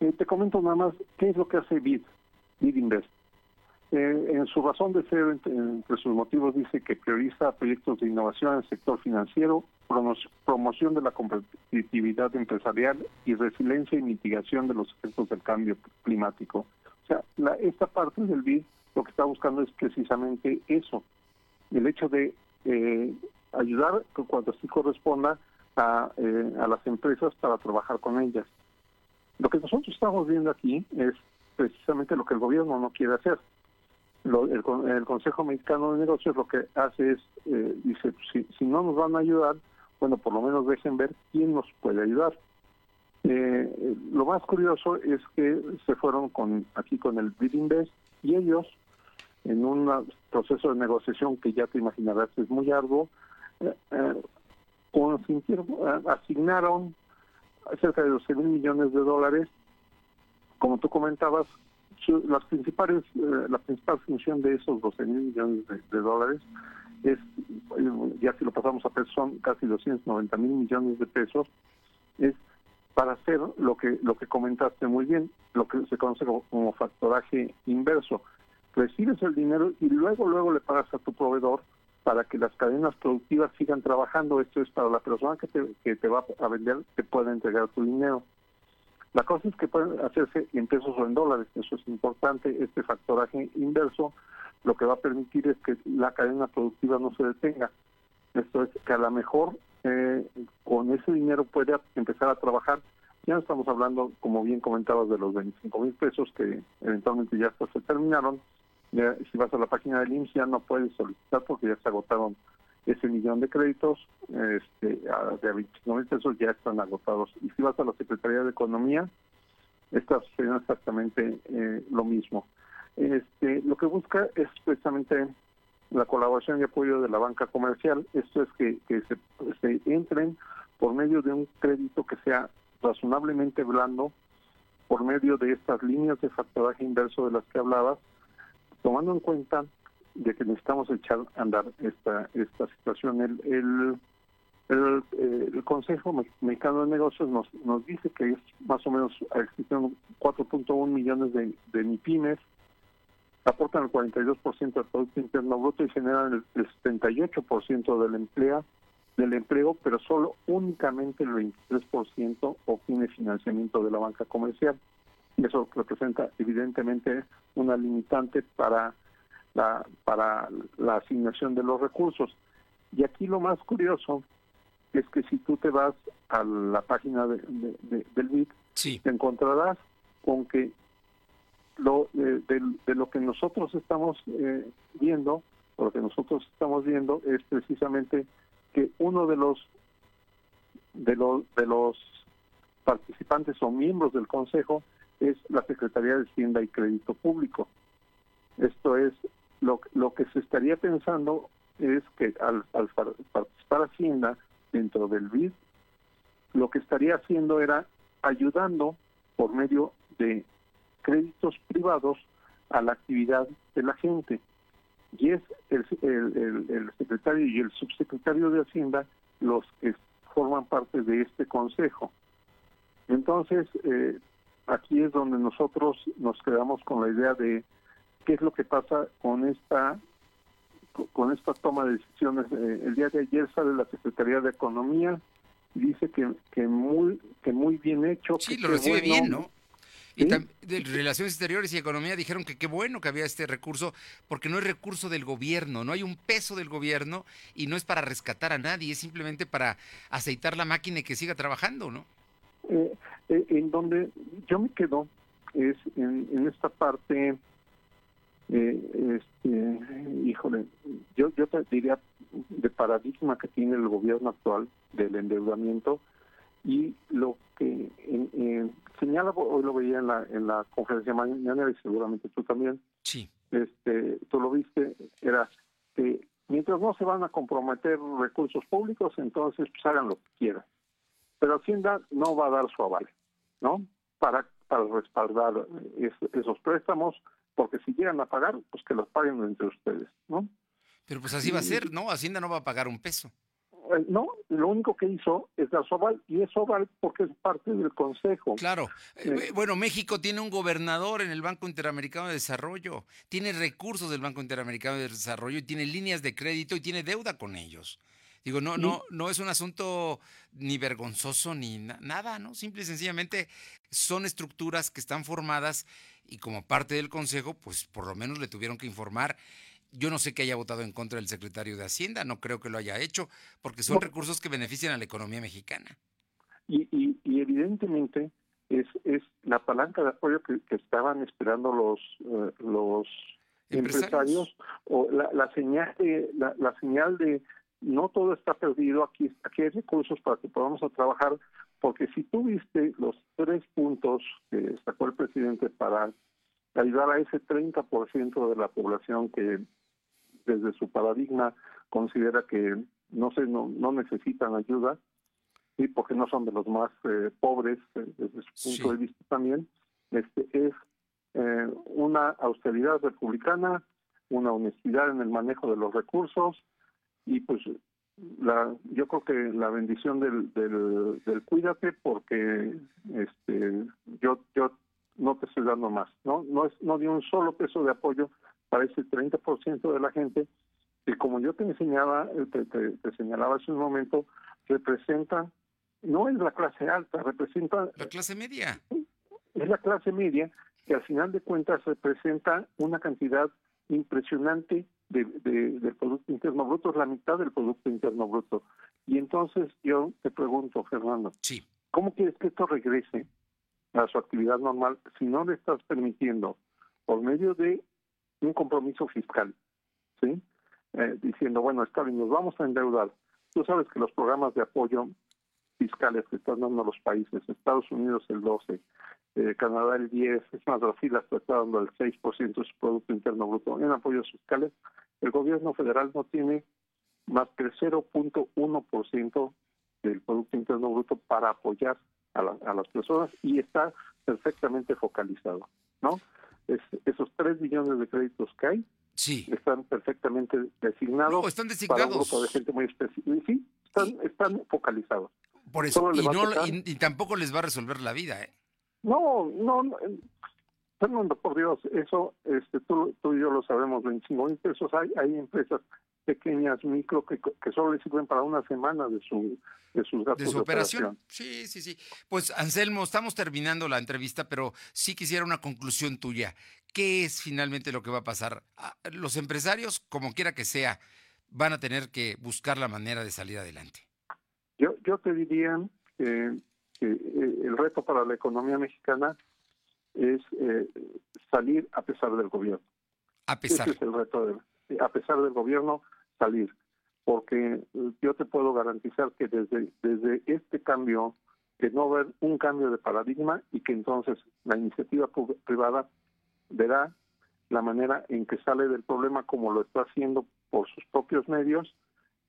Eh, te comento nada más qué es lo que hace BID, BID Invest. Eh, en su razón de ser, entre sus motivos, dice que prioriza proyectos de innovación en el sector financiero, promoción de la competitividad empresarial y resiliencia y mitigación de los efectos del cambio climático. O sea, la, esta parte del BID lo que está buscando es precisamente eso, el hecho de eh, ayudar cuando así corresponda a, eh, a las empresas para trabajar con ellas. Lo que nosotros estamos viendo aquí es precisamente lo que el gobierno no quiere hacer. El, Consejo Mexicano de Negocios lo que hace es, eh, dice, si, si no nos van a ayudar, bueno, por lo menos dejen ver quién nos puede ayudar. Eh, lo más curioso es que se fueron con aquí con el Bid Invest y ellos, en un proceso de negociación que ya te imaginarás es muy arduo, eh, eh, asignaron cerca de 12 mil millones de dólares. Como tú comentabas, las principales, eh, la principal función de esos 12 mil millones de, dólares es, ya si lo pasamos a pesos, son casi 290 mil millones de pesos, es para hacer lo que lo que comentaste muy bien, lo que se conoce como factoraje inverso. Recibes el dinero y luego luego le pagas a tu proveedor para que las cadenas productivas sigan trabajando. Esto es para la persona que te, que te va a vender, te pueda entregar tu dinero. La cosa es que pueden hacerse en pesos o en dólares, eso es importante. Este factoraje inverso lo que va a permitir es que la cadena productiva no se detenga. Esto es que a lo mejor eh, con ese dinero puede empezar a trabajar. Ya no estamos hablando, como bien comentabas, de los 25 mil pesos que eventualmente ya se terminaron, si vas a la página del IMSS ya no puedes solicitar porque ya se agotaron ese millón de créditos este, de 25 mil pesos ya están agotados. Y si vas a la Secretaría de Economía, está sucediendo exactamente eh, lo mismo. Este, lo que busca es precisamente la colaboración y apoyo de la banca comercial. Esto es que, se, se entren por medio de un crédito que sea razonablemente blando, por medio de estas líneas de factoraje inverso de las que hablabas, tomando en cuenta de que necesitamos echar a andar esta esta situación. El el, el, eh, Consejo Mexicano de Negocios nos nos dice que es más o menos existen 4.1 millones de, de MIPIMES aportan el 42% del Producto Interno Bruto y generan el, 78% del empleo, del empleo, pero solo únicamente el 23% obtiene financiamiento de la banca comercial. Y eso representa evidentemente una limitante para la, para la asignación de los recursos. Y aquí lo más curioso es que si tú te vas a la página de, del BID, te encontrarás con que lo de, lo que nosotros estamos eh, viendo, lo que nosotros estamos viendo es precisamente que uno de los de los de los participantes o miembros del consejo es la Secretaría de Hacienda y Crédito Público. Esto es, lo, lo que se estaría pensando es que al, participar Hacienda dentro del BID, lo que estaría haciendo era ayudando por medio de créditos privados a la actividad de la gente. Y es el, el, el secretario y el subsecretario de Hacienda los que forman parte de este consejo. Entonces, eh, aquí es donde nosotros nos quedamos con la idea de qué es lo que pasa con esta con esta toma de decisiones. Eh, el día de ayer sale la Secretaría de Economía y dice que, que muy que muy bien hecho. Sí, lo recibe bien, ¿no? Y también de Relaciones Exteriores y Economía dijeron que qué bueno que había este recurso, porque no es recurso del gobierno, no hay un peso del gobierno y no es para rescatar a nadie, es simplemente para aceitar la máquina y que siga trabajando, ¿no? Eh, eh, en donde yo me quedo es en, esta parte, eh, este, híjole, yo, yo te diría de paradigma que tiene el gobierno actual del endeudamiento Y lo que señala, hoy lo veía en la, en la conferencia mañana y seguramente tú también, sí. este, tú lo viste, era que mientras no se van a comprometer recursos públicos, entonces pues hagan lo que quieran. Pero Hacienda no va a dar su aval, ¿no? Para, para respaldar esos préstamos, porque si llegan a pagar, pues que los paguen entre ustedes, ¿no? Pero pues así va a ser, ¿no? Hacienda no va a pagar un peso. Eh, no, lo único que hizo es dar su aval, y es aval porque es parte del Consejo. Claro. Eh, eh, bueno, México tiene un gobernador en el Banco Interamericano de Desarrollo, tiene recursos del Banco Interamericano de Desarrollo, y tiene líneas de crédito y tiene deuda con ellos. Digo, no, no, no es un asunto ni vergonzoso ni nada, ¿no? Simple y sencillamente son estructuras que están formadas y como parte del Consejo, pues por lo menos le tuvieron que informar yo no sé que haya votado en contra del secretario de Hacienda, no creo que lo haya hecho, porque son recursos que benefician a la economía mexicana. Y, evidentemente es, es la palanca de apoyo que, estaban esperando los, eh, los empresarios, o la, señal de la, señal de no todo está perdido, aquí, aquí hay recursos para que podamos trabajar, porque si tú viste los tres puntos que sacó el presidente para ayudar a ese 30% de la población que desde su paradigma considera que no se no, no necesitan ayuda y porque no son de los más eh, pobres eh, desde su punto de vista también este es eh, una austeridad republicana una honestidad en el manejo de los recursos y pues la yo creo que la bendición del, del, del cuídate porque este yo yo no te estoy dando más no no es no di un solo peso de apoyo para ese 30% de la gente que como yo te enseñaba, eh, te, señalaba hace un momento, representa, no es la clase alta, representa... La clase media. Es la clase media que al final de cuentas representa una cantidad impresionante de, del Producto Interno Bruto, es la mitad del Producto Interno Bruto. Y entonces yo te pregunto, Fernando, sí. ¿cómo quieres que esto regrese a su actividad normal si no le estás permitiendo, por medio de un compromiso fiscal, ¿sí? Eh, diciendo, bueno, está bien, nos vamos a endeudar. Tú sabes que los programas de apoyo fiscales que están dando los países, Estados Unidos el 12, eh, Canadá el 10, es más, Brasil está dando el 6% de su Producto Interno Bruto en apoyos fiscales, el gobierno federal no tiene más que el 0.1% del Producto Interno Bruto para apoyar a, a, las personas y está perfectamente focalizado, ¿no? esos 3 billones de créditos que hay sí. están perfectamente designados están designados. para un grupo de gente muy específica. Sí, están, están focalizados. Por eso, y, no, y, tampoco les va a resolver la vida. ¿eh? No, no, Fernando, por Dios, eso este, tú, tú y yo lo sabemos, 25 mil pesos. Hay, hay empresas pequeñas, micro, que, que solo les sirven para una semana de su de sus gastos de su operación. Sí, sí, sí. Pues Anselmo, estamos terminando la entrevista, pero sí quisiera una conclusión tuya. ¿Qué es finalmente lo que va a pasar? Ah, los empresarios, como quiera que sea, van a tener que buscar la manera de salir adelante. Yo, te diría que, eh, el reto para la economía mexicana es eh, salir a pesar del gobierno. A pesar. Ese es el reto, a pesar del gobierno, salir porque eh, yo te puedo garantizar que desde, desde este cambio, que no va a haber un cambio de paradigma y que entonces la iniciativa privada verá la manera en que sale del problema como lo está haciendo por sus propios medios,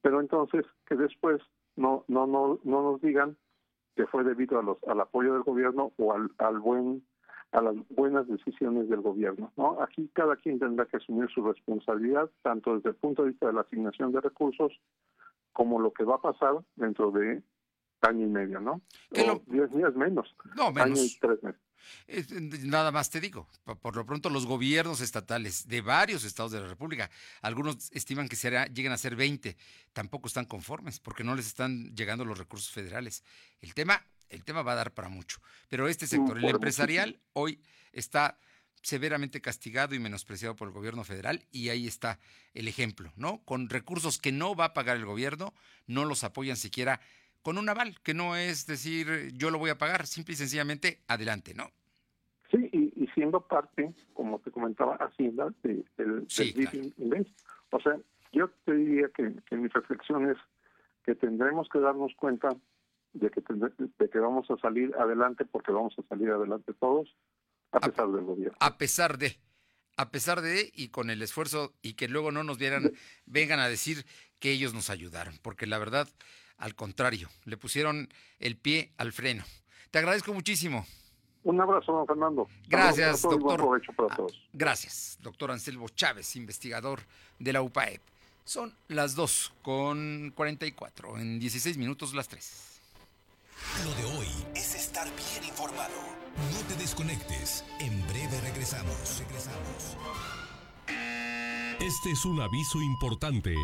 pero entonces que después no no no no nos digan que fue debido a los al apoyo del gobierno o al, al buen a las buenas decisiones del gobierno. ¿no? Aquí cada quien tendrá que asumir su responsabilidad, tanto desde el punto de vista de la asignación de recursos, como lo que va a pasar dentro de año y medio, ¿no? O diez días menos. No, menos. Año y tres meses. Nada más te digo, por lo pronto los gobiernos estatales de varios estados de la República, algunos estiman que será, lleguen a ser 20, tampoco están conformes porque no les están llegando los recursos federales. El tema el tema va a dar para mucho. Pero este sector, el empresarial, hoy está severamente castigado y menospreciado por el gobierno federal y ahí está el ejemplo, ¿no? Con recursos que no va a pagar el gobierno, no los apoyan siquiera con un aval, que no es decir yo lo voy a pagar, simple y sencillamente adelante, ¿no? Sí, y, siendo parte, como te comentaba, Hacienda del de, Invest. O sea, yo te diría que, que mi reflexión es que tendremos que darnos cuenta de que, de que vamos a salir adelante porque vamos a salir adelante todos a pesar del gobierno. A pesar de, a pesar de y con el esfuerzo y que luego no nos vieran, vengan a decir que ellos nos ayudaron, porque la verdad, al contrario, le pusieron el pie al freno. Te agradezco muchísimo. Un abrazo, don Fernando. Gracias, Saludos doctor. buen provecho para todos. Gracias, doctor Anselmo Chávez, investigador de la UPAEP. Son las 2 con 44, en 16 minutos las 3. Lo de hoy es estar bien informado. No te desconectes. En breve regresamos. Regresamos. Este es un aviso importante.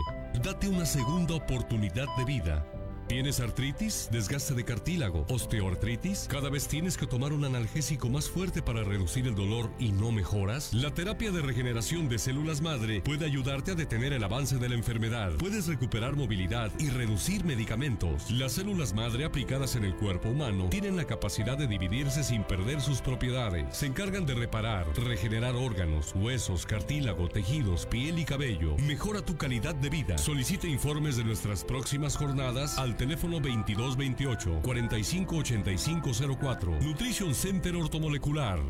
Date una segunda oportunidad de vida. ¿Tienes artritis, desgaste de cartílago, osteoartritis? ¿Cada vez tienes que tomar un analgésico más fuerte para reducir el dolor y no mejoras? La terapia de regeneración de células madre puede ayudarte a detener el avance de la enfermedad. Puedes recuperar movilidad y reducir medicamentos. Las células madre aplicadas en el cuerpo humano tienen la capacidad de dividirse sin perder sus propiedades. Se encargan de reparar, regenerar órganos, huesos, cartílago, tejidos, piel y cabello. Mejora tu calidad de vida. Solicita informes de nuestras próximas jornadas al teléfono 2228 458504. Nutrition Center Ortomolecular.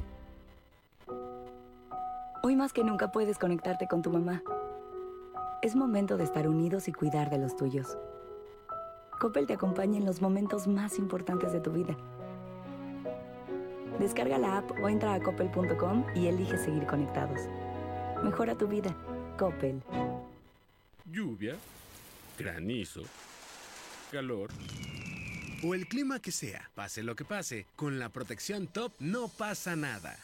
Hoy más que nunca puedes conectarte con tu mamá. Es momento de estar unidos y cuidar de los tuyos. Coppel te acompaña en los momentos más importantes de tu vida. Descarga la app o entra a coppel.com y elige seguir conectados. Mejora tu vida. Coppel. Lluvia, granizo, calor o el clima que sea. Pase lo que pase, con la protección top no pasa nada.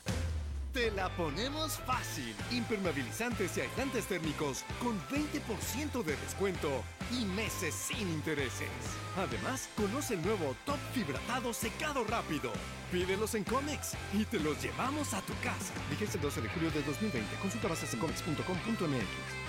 Te la ponemos fácil. Impermeabilizantes y aislantes térmicos con 20% de descuento y meses sin intereses. Además, conoce el nuevo Top Fibratado Secado Rápido. Pídelos en Comex y te los llevamos a tu casa. Vigencia el 12 de julio de 2020. Consulta bases en comex.com.mx.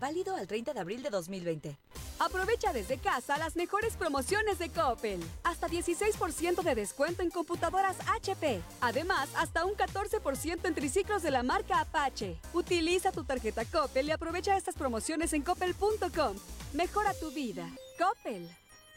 Válido al 30 de abril de 2020. Aprovecha desde casa las mejores promociones de Coppel. Hasta 16% de descuento en computadoras HP. Además, hasta un 14% en triciclos de la marca Apache. Utiliza tu tarjeta Coppel y aprovecha estas promociones en coppel.com. Mejora tu vida. Coppel.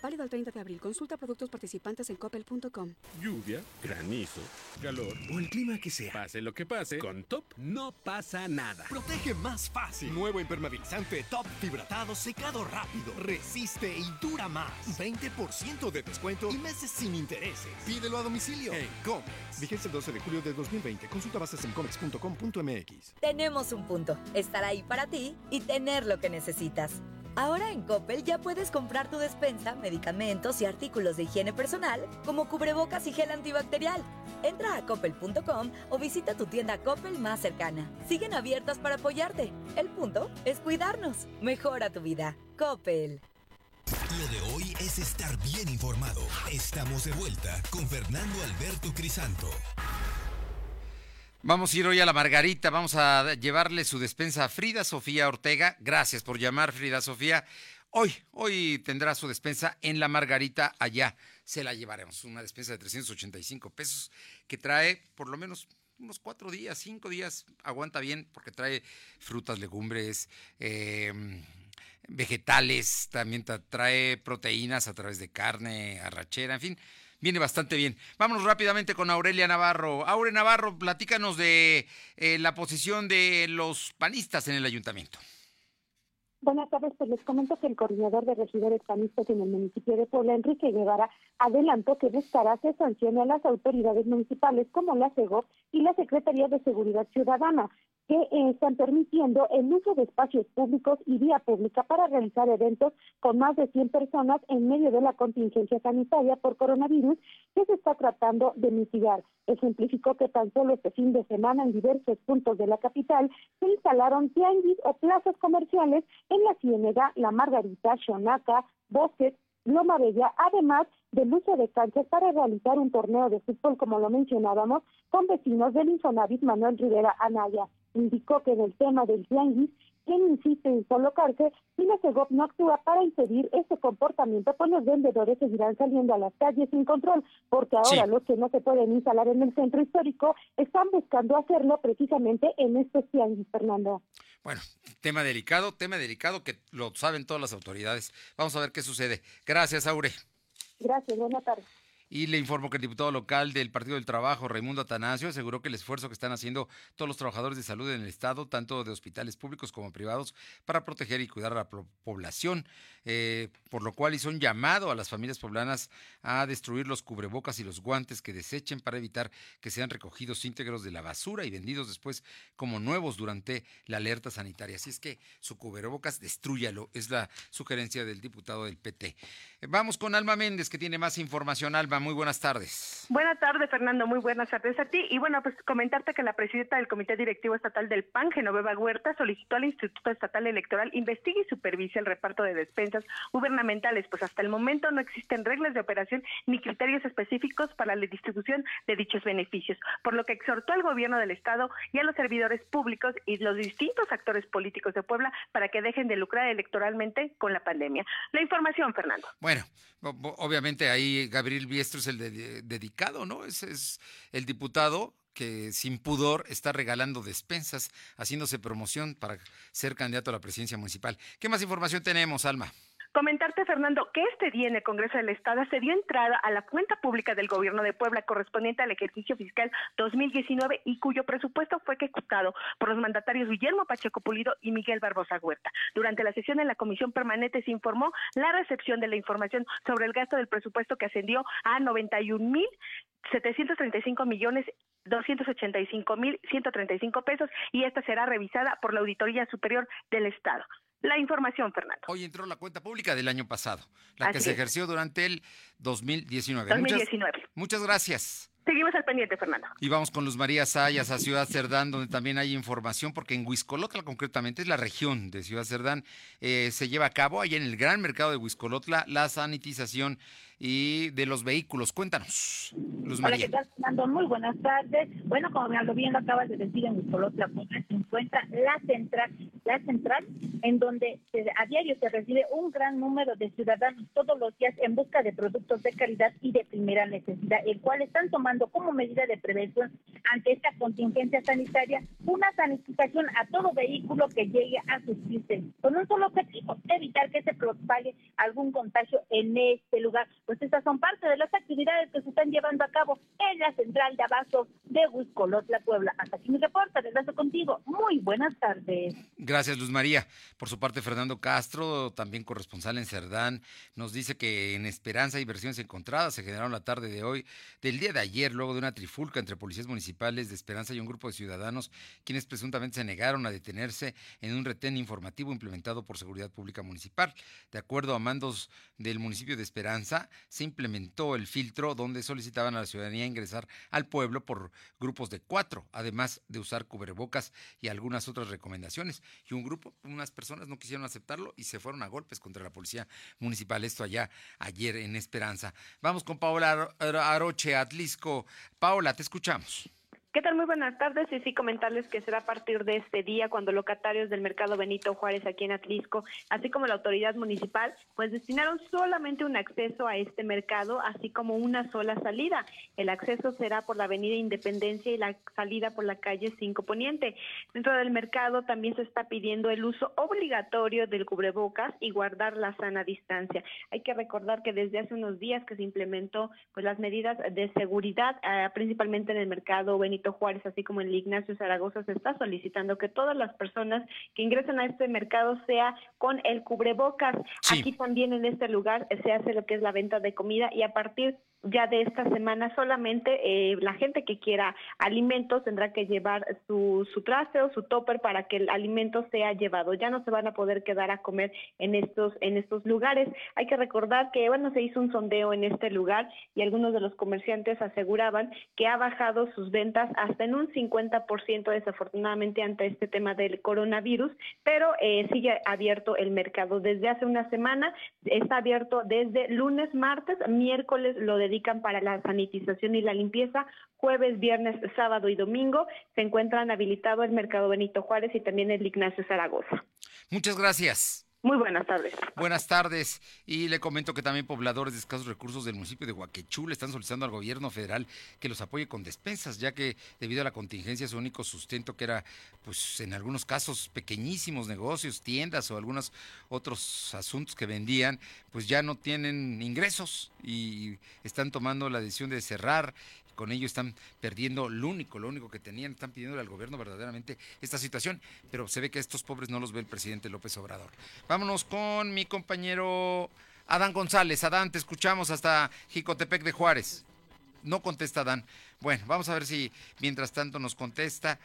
Válido el 30 de abril. Consulta productos participantes en coppel.com. Lluvia, granizo, calor o el clima que sea. Pase lo que pase, con Top no pasa nada. Protege más fácil. Nuevo impermeabilizante Top Fibratado Secado Rápido. Resiste y dura más. 20% de descuento y meses sin intereses. Pídelo a domicilio en Comex. Vigencia el 12 de julio de 2020. Consulta bases en comex.com.mx. Tenemos un punto. Estar ahí para ti y tener lo que necesitas. Ahora en Coppel ya puedes comprar tu despensa, medicamentos y artículos de higiene personal, como cubrebocas y gel antibacterial. Entra a coppel.com o visita tu tienda Coppel más cercana. Siguen abiertas para apoyarte. El punto es cuidarnos. Mejora tu vida. Coppel. Lo de hoy es estar bien informado. Estamos de vuelta con Fernando Alberto Crisanto. Vamos a ir hoy a la Margarita, vamos a llevarle su despensa a Frida Sofía Ortega. Gracias por llamar, Frida Sofía. Hoy, hoy tendrá su despensa en la Margarita allá. Se la llevaremos, una despensa de 385 pesos que trae por lo menos unos cuatro días, cinco días, aguanta bien porque trae frutas, legumbres, eh, vegetales, también trae proteínas a través de carne, arrachera, en fin, viene bastante bien. Vámonos rápidamente con Aurelia Navarro. Aure Navarro, platícanos de eh, la posición de los panistas en el ayuntamiento. Buenas tardes, pues les comento que el coordinador de regidores panistas en el municipio de Puebla, Enrique Guevara, adelantó que buscará se sancione a las autoridades municipales como la CEGO y la Secretaría de Seguridad Ciudadana, que eh, están permitiendo el uso de espacios públicos y vía pública para realizar eventos con más de 100 personas en medio de la contingencia sanitaria por coronavirus que se está tratando de mitigar. Ejemplificó que tan solo este fin de semana en diversos puntos de la capital se instalaron tianguis o plazas comerciales en la Ciénega, La Margarita, Xonaca, Bosques, Loma Bella, además del uso de canchas para realizar un torneo de fútbol, como lo mencionábamos, con vecinos del Infonavit Manuel Rivera Anaya. Indicó que en el tema del tianguis quien insiste en colocarse si la CEGOP no actúa para impedir este comportamiento, pues los vendedores seguirán saliendo a las calles sin control, porque ahora los que no se pueden instalar en el centro histórico están buscando hacerlo precisamente en este tianguis, Fernando. Bueno, tema delicado, tema delicado que lo saben todas las autoridades. Vamos a ver qué sucede. Gracias, Aure. Gracias, buenas tardes. Y le informo que el diputado local del Partido del Trabajo, Raimundo Atanasio, aseguró que el esfuerzo que están haciendo todos los trabajadores de salud en el Estado, tanto de hospitales públicos como privados, para proteger y cuidar a la población, eh, por lo cual hizo un llamado a las familias poblanas a destruir los cubrebocas y los guantes que desechen para evitar que sean recogidos íntegros de la basura y vendidos después como nuevos durante la alerta sanitaria. Así es que su cubrebocas, destruyalo, es la sugerencia del diputado del PT. Vamos con Alma Méndez, que tiene más información. Alma, muy buenas tardes. Buenas tardes, Fernando. Muy buenas tardes a ti. Y bueno, pues comentarte que la presidenta del Comité Directivo Estatal del PAN, Genoveva Huerta, solicitó al Instituto Estatal Electoral investigue y supervise el reparto de despensas gubernamentales, pues hasta el momento no existen reglas de operación ni criterios específicos para la distribución de dichos beneficios, por lo que exhortó al gobierno del Estado y a los servidores públicos y los distintos actores políticos de Puebla para que dejen de lucrar electoralmente con la pandemia. La información, Fernando. Bueno, obviamente ahí Gabriel Es el dedicado, ¿no? Ese es el diputado que sin pudor está regalando despensas, haciéndose promoción para ser candidato a la presidencia municipal. ¿Qué más información tenemos, Alma? Comentarte, Fernando, que este día en el Congreso del Estado se dio entrada a la cuenta pública del Gobierno de Puebla correspondiente al ejercicio fiscal 2019 y cuyo presupuesto fue ejecutado por los mandatarios Guillermo Pacheco Pulido y Miguel Barbosa Huerta. Durante la sesión en la Comisión Permanente se informó la recepción de la información sobre el gasto del presupuesto que ascendió a 91 mil 735 millones 285 mil 135 pesos y esta será revisada por la Auditoría Superior del Estado la información, Fernando. Hoy entró la cuenta pública del año pasado, la que se ejerció durante el 2019. 2019. Muchas, muchas gracias. Seguimos al pendiente, Fernando. Y vamos con Luz María Sayas a Ciudad Cerdán, donde también hay información, porque en Huiscolotla, concretamente, es la región de Ciudad Cerdán, eh, se lleva a cabo, allá en el gran mercado de Huiscolotla, la sanitización y de los vehículos. Cuéntanos, Luz María. Hola, ¿qué tal, Fernando? Muy buenas tardes. Bueno, como bien lo acabas de decir, en Huiscolotla se encuentra la central, la central en donde a diario se recibe un gran número de ciudadanos todos los días en busca de productos de calidad y de primera necesidad, el cual están tomando como medida de prevención ante esta contingencia sanitaria una sanitización a todo vehículo que llegue a suscribirse con un solo objetivo, evitar que se propague algún contagio en este lugar. Pues estas son parte de las actividades que se están llevando a cabo en la central de abasto de Huiscolotla, Puebla. Hasta aquí mi reporte, regreso contigo. Muy buenas tardes. Gracias, Luz María. Por su parte, Fernando Castro, también corresponsal en Cerdán, nos dice que en Esperanza y versiones encontradas se generaron la tarde de hoy, del día de ayer, luego de una trifulca entre policías municipales de Esperanza y un grupo de ciudadanos, quienes presuntamente se negaron a detenerse en un retén informativo implementado por Seguridad Pública Municipal. De acuerdo a mandos del municipio de Esperanza, se implementó el filtro donde solicitaban a la ciudadanía ingresar al pueblo por grupos de cuatro, además de usar cubrebocas y algunas otras recomendaciones. Y un grupo, unas personas no quisieron aceptarlo y se fueron a golpes contra la policía municipal. Esto allá ayer en Esperanza. Vamos con Paola Aroche Atlisco Paola, te escuchamos. ¿Qué tal? Muy buenas tardes. Y sí, comentarles que será a partir de este día cuando locatarios del mercado Benito Juárez aquí en Atlisco, así como la autoridad municipal, pues destinaron solamente un acceso a este mercado, así como una sola salida. El acceso será por la avenida Independencia y la salida por la calle 5 Poniente. Dentro del mercado también se está pidiendo el uso obligatorio del cubrebocas y guardar la sana distancia. Hay que recordar que desde hace unos días que se implementó pues las medidas de seguridad, eh, principalmente en el mercado Benito Juárez, así como el Ignacio Zaragoza, se está solicitando que todas las personas que ingresen a este mercado sea con el cubrebocas. Aquí también en este lugar se hace lo que es la venta de comida y a partir ya de esta semana solamente eh, la gente que quiera alimentos tendrá que llevar su, su traste o su topper para que el alimento sea llevado. Ya no se van a poder quedar a comer en estos, en estos lugares. Hay que recordar que, bueno, se hizo un sondeo en este lugar y algunos de los comerciantes aseguraban que ha bajado sus ventas hasta en un 50% desafortunadamente ante este tema del coronavirus, pero eh, sigue abierto el mercado. Desde hace una semana está abierto desde lunes, martes, miércoles lo dedican para la sanitización y la limpieza, jueves, viernes, sábado y domingo se encuentran habilitado el mercado Benito Juárez y también el Ignacio Zaragoza. Muchas gracias. Muy buenas tardes. Buenas tardes. Y le comento que también pobladores de escasos recursos del municipio de Huaquechú le están solicitando al gobierno federal que los apoye con despensas, ya que debido a la contingencia su único sustento, que era, pues en algunos casos, pequeñísimos negocios, tiendas o algunos otros asuntos que vendían, pues ya no tienen ingresos y están tomando la decisión de cerrar con ello están perdiendo lo único, lo único que tenían, están pidiendo al gobierno verdaderamente esta situación, pero se ve que estos pobres no los ve el presidente López Obrador. Vámonos con mi compañero Adán González. Adán, te escuchamos hasta Jicotepec de Juárez. No contesta Adán. Bueno, vamos a ver si mientras tanto nos contesta.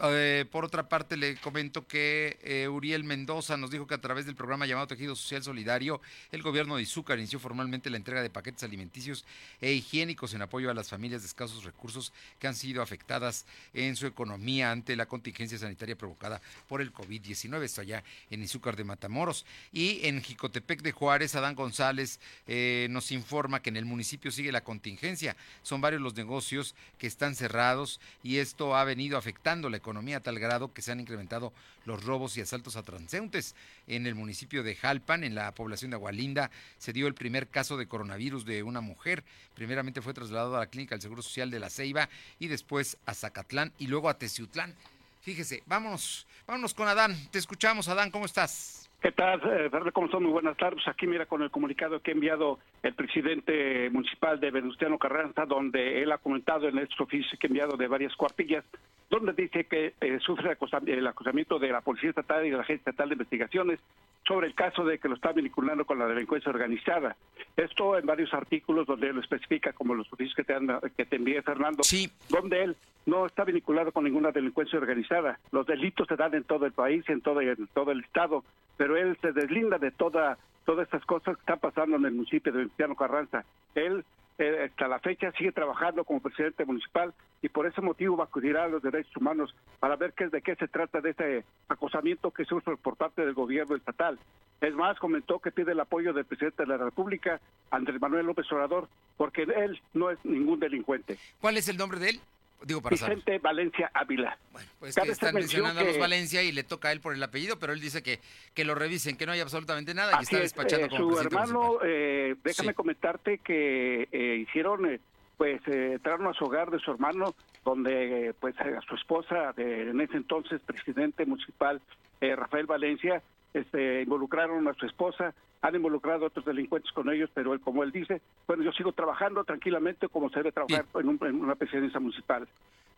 Eh, por otra parte, le comento que eh, Uriel Mendoza nos dijo que a través del programa llamado Tejido Social Solidario, el gobierno de Izúcar inició formalmente la entrega de paquetes alimenticios e higiénicos en apoyo a las familias de escasos recursos que han sido afectadas en su economía ante la contingencia sanitaria provocada por el COVID-19. Esto allá en Izúcar de Matamoros. Y en Jicotepec de Juárez, Adán González eh, nos informa que en el municipio sigue la contingencia. Son varios los negocios que están cerrados y esto ha venido afectando la economía economía a tal grado que se han incrementado los robos y asaltos a transeúntes. En el municipio de Jalpan, en la población de Agualinda, se dio el primer caso de coronavirus de una mujer. Primeramente fue trasladado a la clínica del Seguro Social de la Ceiba y después a Zacatlán y luego a Teciutlán. Fíjese, vámonos, vámonos con Adán. Te escuchamos, Adán, ¿cómo estás? ¿Qué tal, eh, ¿Cómo están? Muy buenas tardes. Aquí mira con el comunicado que ha enviado el presidente municipal de Venustiano Carranza, donde él ha comentado en estos oficios que ha enviado de varias cuartillas, donde dice que eh, sufre el acusamiento de la Policía Estatal y de la Agencia Estatal de Investigaciones sobre el caso de que lo está vinculando con la delincuencia organizada. Esto en varios artículos donde él lo especifica, como los oficios que te, que te envié, Fernando, donde él no está vinculado con ninguna delincuencia organizada. Los delitos se dan en todo el país, en todo, en todo el Estado, pero él se deslinda de toda, todas estas cosas que están pasando en el municipio de Venustiano Carranza. Él eh, hasta la fecha sigue trabajando como presidente municipal y por ese motivo va a acudir a los derechos humanos para ver qué, de qué se trata de este acosamiento que usa por parte del gobierno estatal. Es más, comentó que pide el apoyo del presidente de la República, Andrés Manuel López Obrador, porque él no es ningún delincuente. ¿Cuál es el nombre de él? Digo, para Vicente Valencia Ávila. Bueno, pues que están mencionando a los Valencia y le toca a él por el apellido, pero él dice que, que lo revisen, que no hay absolutamente nada y está despachando eh, como Su hermano, eh, déjame comentarte que eh, hicieron, pues, entraron a su hogar de su hermano, donde, pues, a su esposa, de, en ese entonces presidente municipal, Rafael Valencia, este, involucraron a su esposa, han involucrado a otros delincuentes con ellos, pero él, como él dice, bueno, yo sigo trabajando tranquilamente como se debe trabajar en, una presidencia municipal.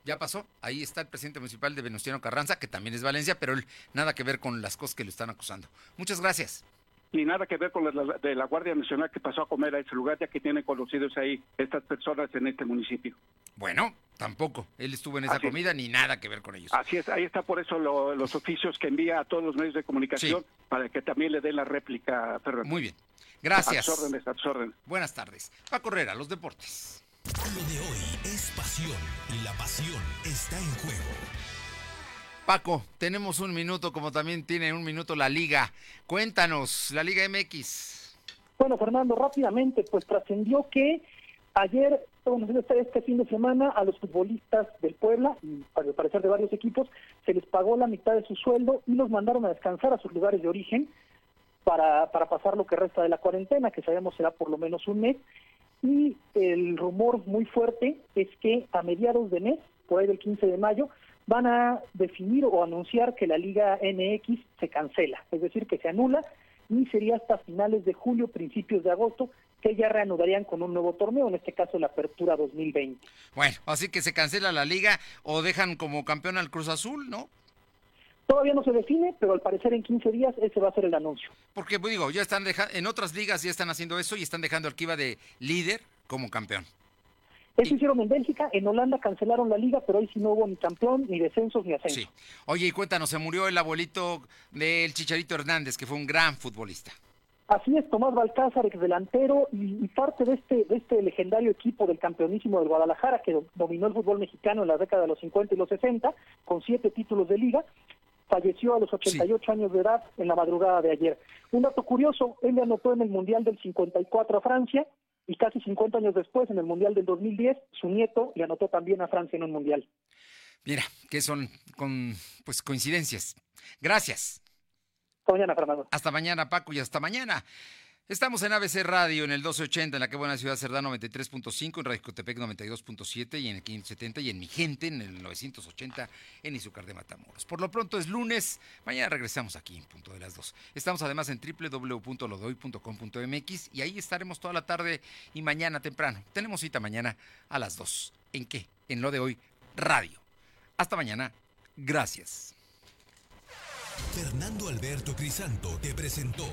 Ya pasó, ahí está el presidente municipal de Venustiano Carranza, que también es Valencia, pero él nada que ver con las cosas que lo están acusando. Muchas gracias. Ni nada que ver con la, de la Guardia Nacional que pasó a comer a ese lugar, ya que tienen conocidos ahí estas personas en este municipio. Bueno, tampoco. Él estuvo en esa comida ni nada que ver con ellos. Así es, ahí está por eso los oficios que envía a todos los medios de comunicación para que también le den la réplica, Fernando. Muy bien. Gracias. A tus órdenes, a tus órdenes. Buenas tardes. Va a correr a los deportes. Lo de hoy es pasión y la pasión está en juego. Paco, tenemos un minuto, como también tiene un minuto la Liga. Cuéntanos, la Liga MX. Bueno, Fernando, rápidamente, pues trascendió que ayer, este, este fin de semana, a los futbolistas del Puebla, y al parecer de varios equipos, se les pagó la mitad de su sueldo y los mandaron a descansar a sus lugares de origen para, para pasar lo que resta de la cuarentena, que sabemos será por lo menos un mes. Y el rumor muy fuerte es que a mediados de mes, por ahí del 15 de mayo, van a definir o anunciar que la Liga MX se cancela, es decir, que se anula y sería hasta finales de julio, principios de agosto, que ya reanudarían con un nuevo torneo, en este caso la Apertura 2020. Bueno, así que se cancela la liga o dejan como campeón al Cruz Azul, ¿no? Todavía no se define, pero al parecer en 15 días ese va a ser el anuncio. Porque, pues, digo, ya están dejando, en otras ligas ya están haciendo eso y están dejando al iba de líder como campeón. Eso hicieron en Bélgica, en Holanda cancelaron la liga, pero hoy sí no hubo ni campeón, ni descensos, ni ascensos. Sí. Oye, y cuéntanos, se murió el abuelito del Chicharito Hernández, que fue un gran futbolista. Así es, Tomás Balcázar, ex delantero y, parte de este, de este legendario equipo del campeonísimo del Guadalajara que dominó el fútbol mexicano en la década de los 50 y los 60 con siete títulos de liga, falleció a los 88 años de edad en la madrugada de ayer. Un dato curioso, él le anotó en el Mundial del 54 a Francia y casi 50 años después, en el Mundial del 2010, su nieto le anotó también a Francia en un Mundial. Mira, que son con, pues, coincidencias. Gracias. Hasta mañana, Fernando. Hasta mañana, Paco, y hasta mañana. Estamos en ABC Radio, en el 1280, en la que buena ciudad Cerdá 93.5, en Radio Cotepec 92.7 y en el 570 y en Mi Gente en el 980 en Izucar de Matamoros. Por lo pronto es lunes, mañana regresamos aquí en punto de las 2. Estamos además en www.lodoy.com.mx y ahí estaremos toda la tarde y mañana temprano. Tenemos cita mañana a las 2. ¿En qué? En lo de hoy, radio. Hasta mañana. Gracias. Fernando Alberto Crisanto te presentó